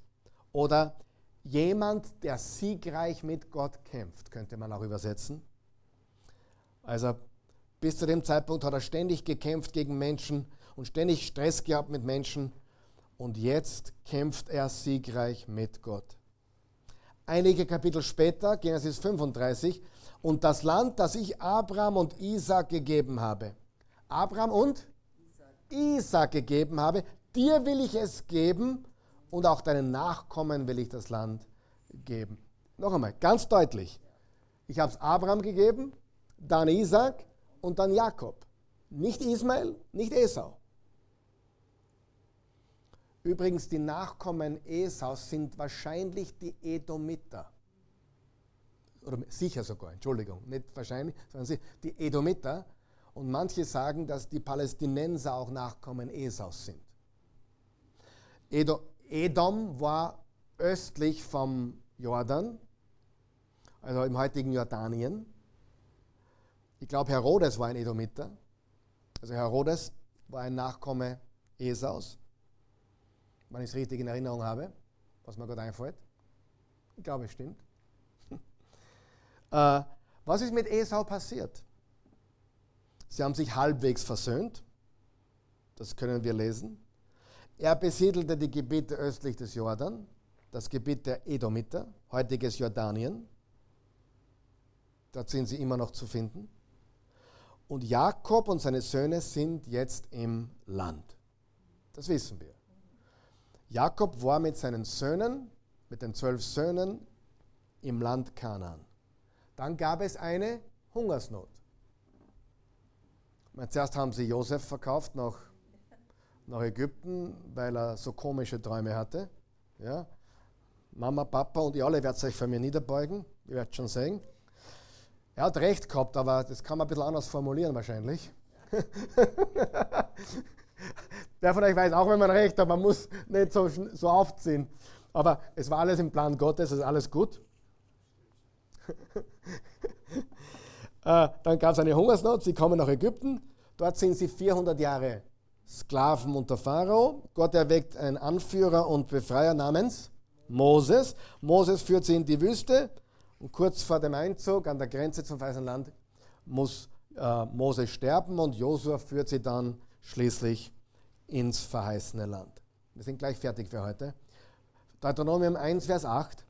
oder jemand, der siegreich mit Gott kämpft, könnte man auch übersetzen. Also bis zu dem Zeitpunkt hat er ständig gekämpft gegen Menschen und ständig Stress gehabt mit Menschen und jetzt kämpft er siegreich mit Gott. Einige Kapitel später, Genesis 35, und das Land, das ich Abraham und Isaac gegeben habe. Abraham und Isaac gegeben habe, dir will ich es geben und auch deinen Nachkommen will ich das Land geben. Noch einmal, ganz deutlich. Ich habe es Abraham gegeben, dann Isaac und dann Jakob. Nicht Ismael, nicht Esau. Übrigens, die Nachkommen Esaus sind wahrscheinlich die Edomiter. Oder sicher sogar, Entschuldigung, nicht wahrscheinlich, sondern die Edomiter. Und manche sagen, dass die Palästinenser auch Nachkommen Esaus sind. Edom war östlich vom Jordan, also im heutigen Jordanien. Ich glaube, Herodes war ein Edomiter. Also Herodes war ein Nachkomme Esaus, wenn ich es richtig in Erinnerung habe, was mir gerade einfällt. Ich glaube, es stimmt. [laughs] äh, was ist mit Esau passiert? Sie haben sich halbwegs versöhnt. Das können wir lesen. Er besiedelte die Gebiete östlich des Jordan, das Gebiet der Edomiter, heutiges Jordanien. Dort sind sie immer noch zu finden. Und Jakob und seine Söhne sind jetzt im Land. Das wissen wir. Jakob war mit seinen Söhnen, mit den zwölf Söhnen, im Land Kanaan. Dann gab es eine Hungersnot. Zuerst haben sie Josef verkauft nach, nach Ägypten, weil er so komische Träume hatte. Ja? Mama, Papa und ihr alle werdet euch vor mir niederbeugen. Ihr werdet schon sehen. Er hat recht gehabt, aber das kann man ein bisschen anders formulieren wahrscheinlich. [laughs] Wer von euch weiß, auch wenn man recht hat, man muss nicht so, so aufziehen. Aber es war alles im Plan Gottes, es ist alles gut. [laughs] äh, dann gab es eine Hungersnot, sie kommen nach Ägypten. Dort sind sie 400 Jahre Sklaven unter Pharao. Gott erweckt einen Anführer und Befreier namens Moses. Moses führt sie in die Wüste. Und kurz vor dem Einzug an der Grenze zum Weißen Land muss äh, Mose sterben und Josua führt sie dann schließlich ins verheißene Land. Wir sind gleich fertig für heute. Deuteronomium 1, Vers 8.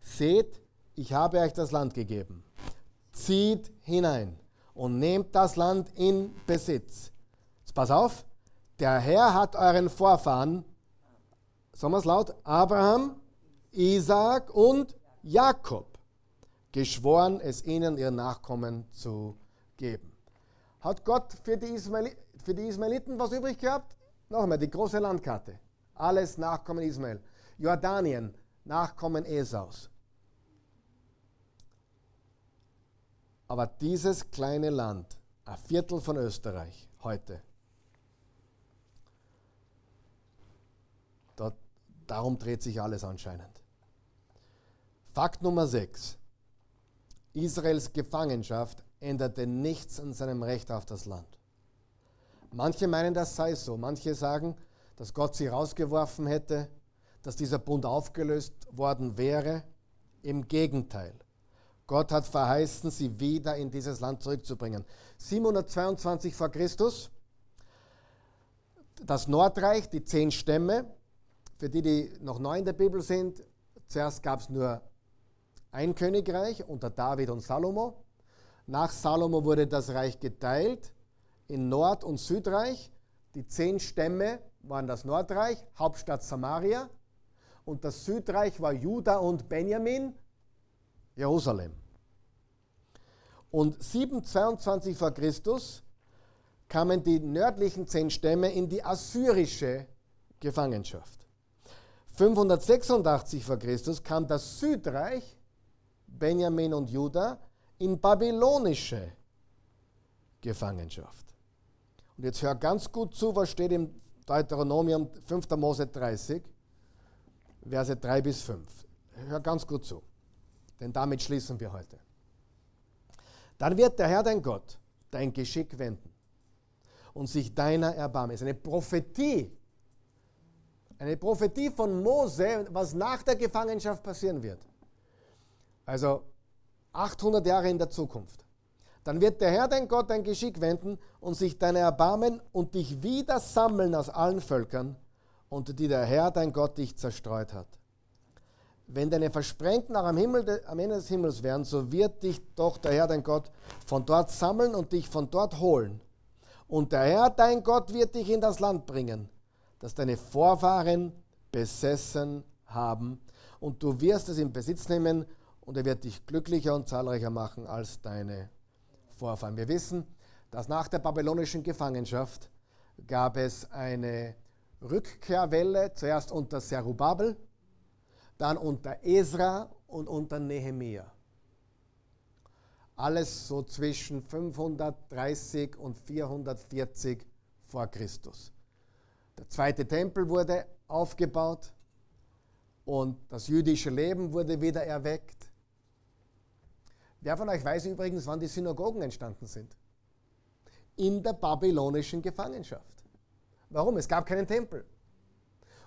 Seht, ich habe euch das Land gegeben. Zieht hinein und nehmt das Land in Besitz. Jetzt pass auf, der Herr hat euren Vorfahren, sagen wir es laut, Abraham, Isaac und Jakob geschworen, es ihnen, ihren Nachkommen zu geben. Hat Gott für die, Ismaili für die Ismailiten was übrig gehabt? Noch einmal, die große Landkarte. Alles Nachkommen Ismael. Jordanien, Nachkommen Esaus. Aber dieses kleine Land, ein Viertel von Österreich heute, dort, darum dreht sich alles anscheinend. Fakt Nummer 6. Israels Gefangenschaft änderte nichts an seinem Recht auf das Land. Manche meinen, das sei so. Manche sagen, dass Gott sie rausgeworfen hätte, dass dieser Bund aufgelöst worden wäre. Im Gegenteil. Gott hat verheißen, sie wieder in dieses Land zurückzubringen. 722 vor Christus, das Nordreich, die zehn Stämme, für die, die noch neu in der Bibel sind, zuerst gab es nur ein Königreich unter David und Salomo. Nach Salomo wurde das Reich geteilt in Nord- und Südreich. Die zehn Stämme waren das Nordreich, Hauptstadt Samaria. Und das Südreich war Juda und Benjamin, Jerusalem. Und 722 vor Christus kamen die nördlichen zehn Stämme in die assyrische Gefangenschaft. 586 vor Christus kam das Südreich, Benjamin und Juda, in babylonische Gefangenschaft. Und jetzt hör ganz gut zu, was steht im Deuteronomium 5. Mose 30, Verse 3 bis 5. Hör ganz gut zu, denn damit schließen wir heute. Dann wird der Herr dein Gott dein Geschick wenden und sich deiner erbarmen. Es ist eine Prophetie. Eine Prophetie von Mose, was nach der Gefangenschaft passieren wird. Also 800 Jahre in der Zukunft. Dann wird der Herr dein Gott dein Geschick wenden und sich deiner erbarmen und dich wieder sammeln aus allen Völkern, unter die der Herr dein Gott dich zerstreut hat. Wenn deine Versprengten auch am, Himmel, am Ende des Himmels wären, so wird dich doch der Herr dein Gott von dort sammeln und dich von dort holen. Und der Herr dein Gott wird dich in das Land bringen, das deine Vorfahren besessen haben. Und du wirst es in Besitz nehmen und er wird dich glücklicher und zahlreicher machen als deine Vorfahren. Wir wissen, dass nach der babylonischen Gefangenschaft gab es eine Rückkehrwelle, zuerst unter Zerubabel, dann unter Esra und unter Nehemia. Alles so zwischen 530 und 440 vor Christus. Der zweite Tempel wurde aufgebaut und das jüdische Leben wurde wieder erweckt. Wer von euch weiß übrigens, wann die Synagogen entstanden sind? In der babylonischen Gefangenschaft. Warum? Es gab keinen Tempel.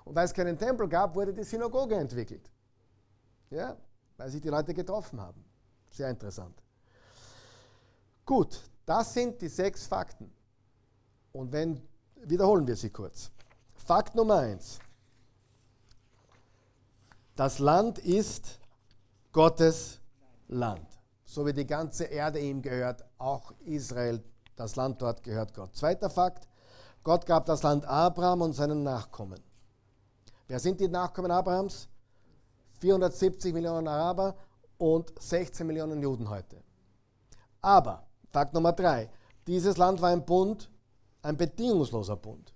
Und weil es keinen Tempel gab, wurde die Synagoge entwickelt. Ja, weil sich die Leute getroffen haben. Sehr interessant. Gut, das sind die sechs Fakten. Und wenn, wiederholen wir sie kurz. Fakt Nummer eins. Das Land ist Gottes Land so wie die ganze Erde ihm gehört, auch Israel, das Land dort gehört Gott. Zweiter Fakt, Gott gab das Land Abraham und seinen Nachkommen. Wer sind die Nachkommen Abrahams? 470 Millionen Araber und 16 Millionen Juden heute. Aber, Fakt Nummer drei, dieses Land war ein Bund, ein bedingungsloser Bund.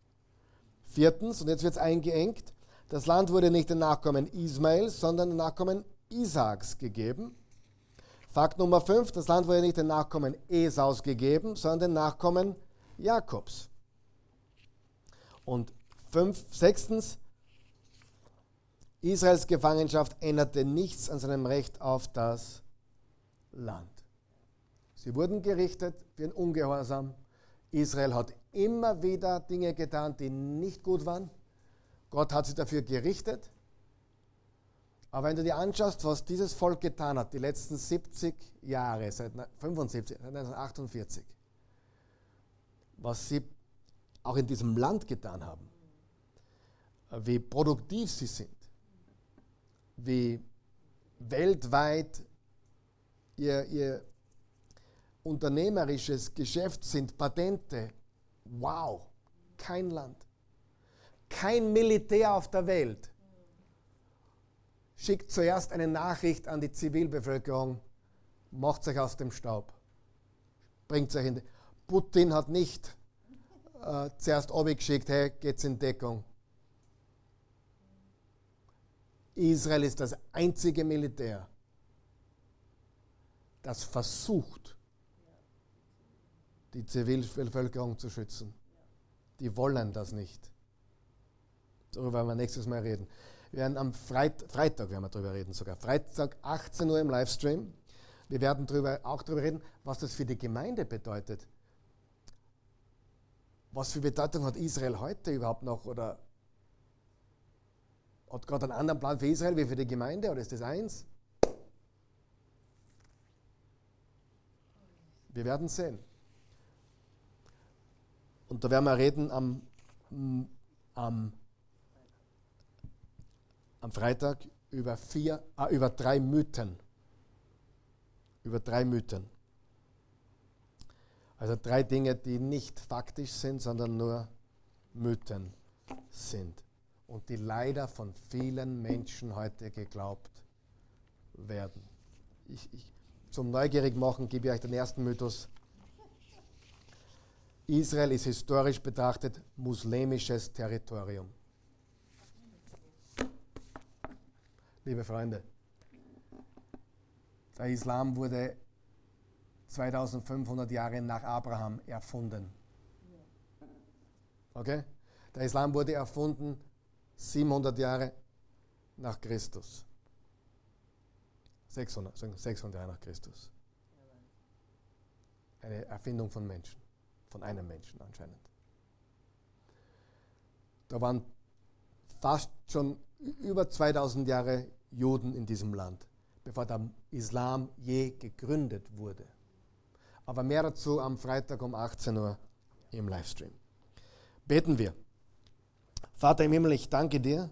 Viertens, und jetzt wird es eingeengt, das Land wurde nicht den Nachkommen Ismaels, sondern den Nachkommen Isaaks gegeben. Fakt Nummer 5, das Land wurde nicht den Nachkommen Esaus gegeben, sondern den Nachkommen Jakobs. Und fünf, sechstens, Israels Gefangenschaft änderte nichts an seinem Recht auf das Land. Sie wurden gerichtet für ein Ungehorsam. Israel hat immer wieder Dinge getan, die nicht gut waren. Gott hat sie dafür gerichtet. Aber wenn du dir anschaust, was dieses Volk getan hat, die letzten 70 Jahre, seit 75, seit 1948, was sie auch in diesem Land getan haben, wie produktiv sie sind, wie weltweit ihr, ihr unternehmerisches Geschäft sind, Patente, wow, kein Land, kein Militär auf der Welt schickt zuerst eine Nachricht an die Zivilbevölkerung, macht sich aus dem Staub, bringt sich in die. Putin hat nicht äh, zuerst geschickt, hey, geht's in Deckung. Israel ist das einzige Militär, das versucht, die Zivilbevölkerung zu schützen. Die wollen das nicht. Darüber werden wir nächstes Mal reden. Wir werden am Freit Freitag werden wir darüber reden, sogar Freitag 18 Uhr im Livestream. Wir werden darüber, auch darüber reden, was das für die Gemeinde bedeutet. Was für Bedeutung hat Israel heute überhaupt noch? Oder hat Gott einen anderen Plan für Israel wie für die Gemeinde? Oder ist das eins? Wir werden sehen. Und da werden wir reden am, am am Freitag über, vier, äh, über drei Mythen. Über drei Mythen. Also drei Dinge, die nicht faktisch sind, sondern nur Mythen sind. Und die leider von vielen Menschen heute geglaubt werden. Ich, ich, zum Neugierig machen gebe ich euch den ersten Mythos. Israel ist historisch betrachtet muslimisches Territorium. Liebe Freunde, der Islam wurde 2500 Jahre nach Abraham erfunden. Okay? Der Islam wurde erfunden 700 Jahre nach Christus. 600, 600 Jahre nach Christus. Eine Erfindung von Menschen, von einem Menschen anscheinend. Da waren fast schon über 2000 Jahre Juden in diesem Land, bevor der Islam je gegründet wurde. Aber mehr dazu am Freitag um 18 Uhr im Livestream. Beten wir. Vater im Himmel, ich danke dir.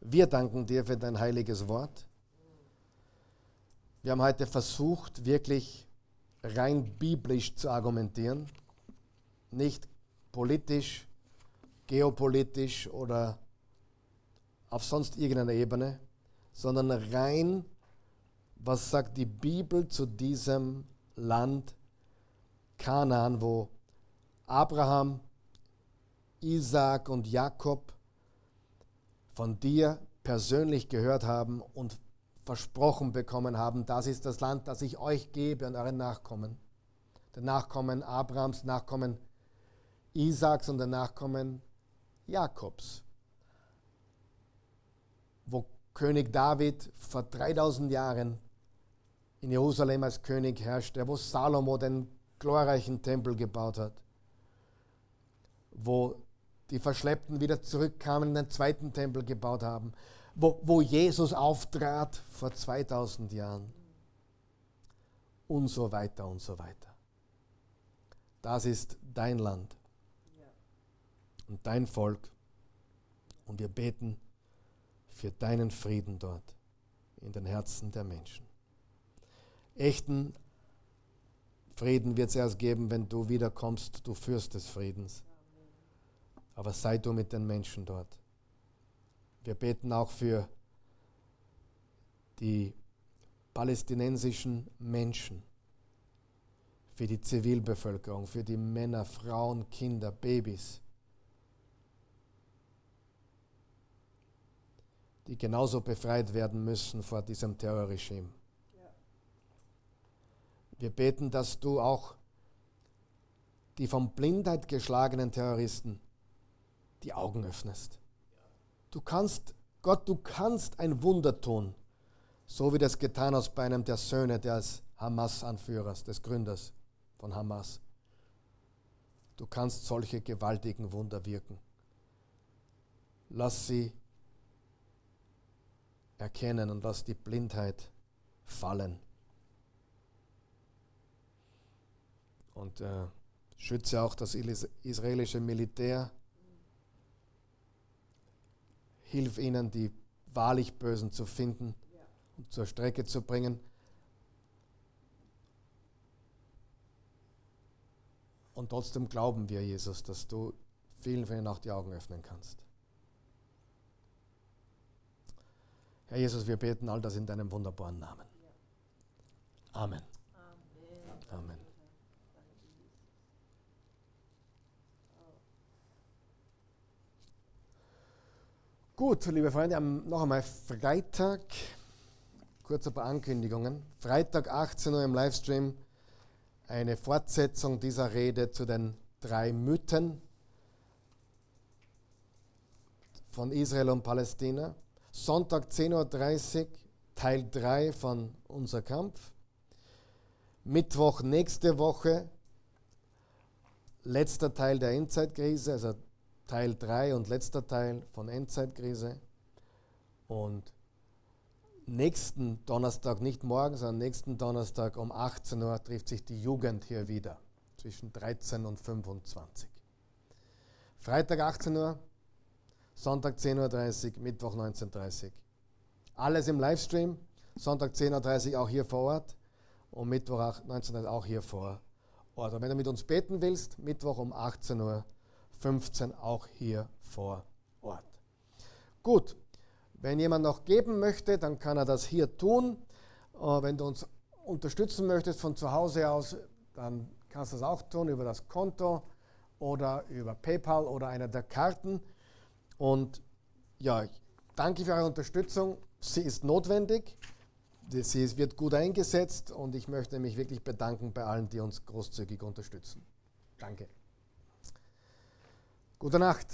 Wir danken dir für dein heiliges Wort. Wir haben heute versucht, wirklich rein biblisch zu argumentieren, nicht politisch, geopolitisch oder auf sonst irgendeiner Ebene, sondern rein, was sagt die Bibel zu diesem Land Kanaan, wo Abraham, Isaac und Jakob von dir persönlich gehört haben und versprochen bekommen haben, das ist das Land, das ich euch gebe und euren Nachkommen. Den Nachkommen Abrahams, Nachkommen Isaaks und den Nachkommen Jakobs. Wo König David vor 3000 Jahren in Jerusalem als König herrschte, wo Salomo den glorreichen Tempel gebaut hat, wo die Verschleppten wieder zurückkamen und den zweiten Tempel gebaut haben, wo, wo Jesus auftrat vor 2000 Jahren und so weiter und so weiter. Das ist dein Land und dein Volk und wir beten für deinen Frieden dort in den Herzen der Menschen. Echten Frieden wird es erst geben, wenn du wiederkommst, du Fürst des Friedens. Aber sei du mit den Menschen dort. Wir beten auch für die palästinensischen Menschen, für die Zivilbevölkerung, für die Männer, Frauen, Kinder, Babys, die genauso befreit werden müssen vor diesem Terrorregime. Wir beten, dass du auch die von Blindheit geschlagenen Terroristen die Augen öffnest. Du kannst, Gott, du kannst ein Wunder tun, so wie das getan hast bei einem der Söhne des Hamas-Anführers, des Gründers von Hamas. Du kannst solche gewaltigen Wunder wirken. Lass sie erkennen und lass die Blindheit fallen. Und äh, schütze auch das israelische Militär. Hilf ihnen, die wahrlich Bösen zu finden und zur Strecke zu bringen. Und trotzdem glauben wir, Jesus, dass du vielen von ihnen auch die Augen öffnen kannst. Herr Jesus, wir beten all das in deinem wunderbaren Namen. Amen. Amen. Gut, liebe Freunde, noch einmal Freitag, kurz ein paar Ankündigungen. Freitag 18 Uhr im Livestream eine Fortsetzung dieser Rede zu den drei Mythen von Israel und Palästina. Sonntag 10.30 Uhr Teil 3 von Unser Kampf. Mittwoch nächste Woche letzter Teil der Endzeitkrise, also Teil 3 und letzter Teil von Endzeitkrise. Und nächsten Donnerstag, nicht morgen, sondern nächsten Donnerstag um 18 Uhr trifft sich die Jugend hier wieder, zwischen 13 und 25. Freitag 18 Uhr, Sonntag 10.30 Uhr, Mittwoch 19.30 Uhr. Alles im Livestream, Sonntag 10.30 Uhr auch hier vor Ort und Mittwoch 19.30 Uhr auch hier vor Ort. Und wenn du mit uns beten willst, Mittwoch um 18 Uhr 15 auch hier vor Ort. Gut, wenn jemand noch geben möchte, dann kann er das hier tun. Äh, wenn du uns unterstützen möchtest von zu Hause aus, dann kannst du das auch tun über das Konto oder über PayPal oder einer der Karten. Und ja, danke für eure Unterstützung. Sie ist notwendig. Sie wird gut eingesetzt und ich möchte mich wirklich bedanken bei allen, die uns großzügig unterstützen. Danke. Gute Nacht.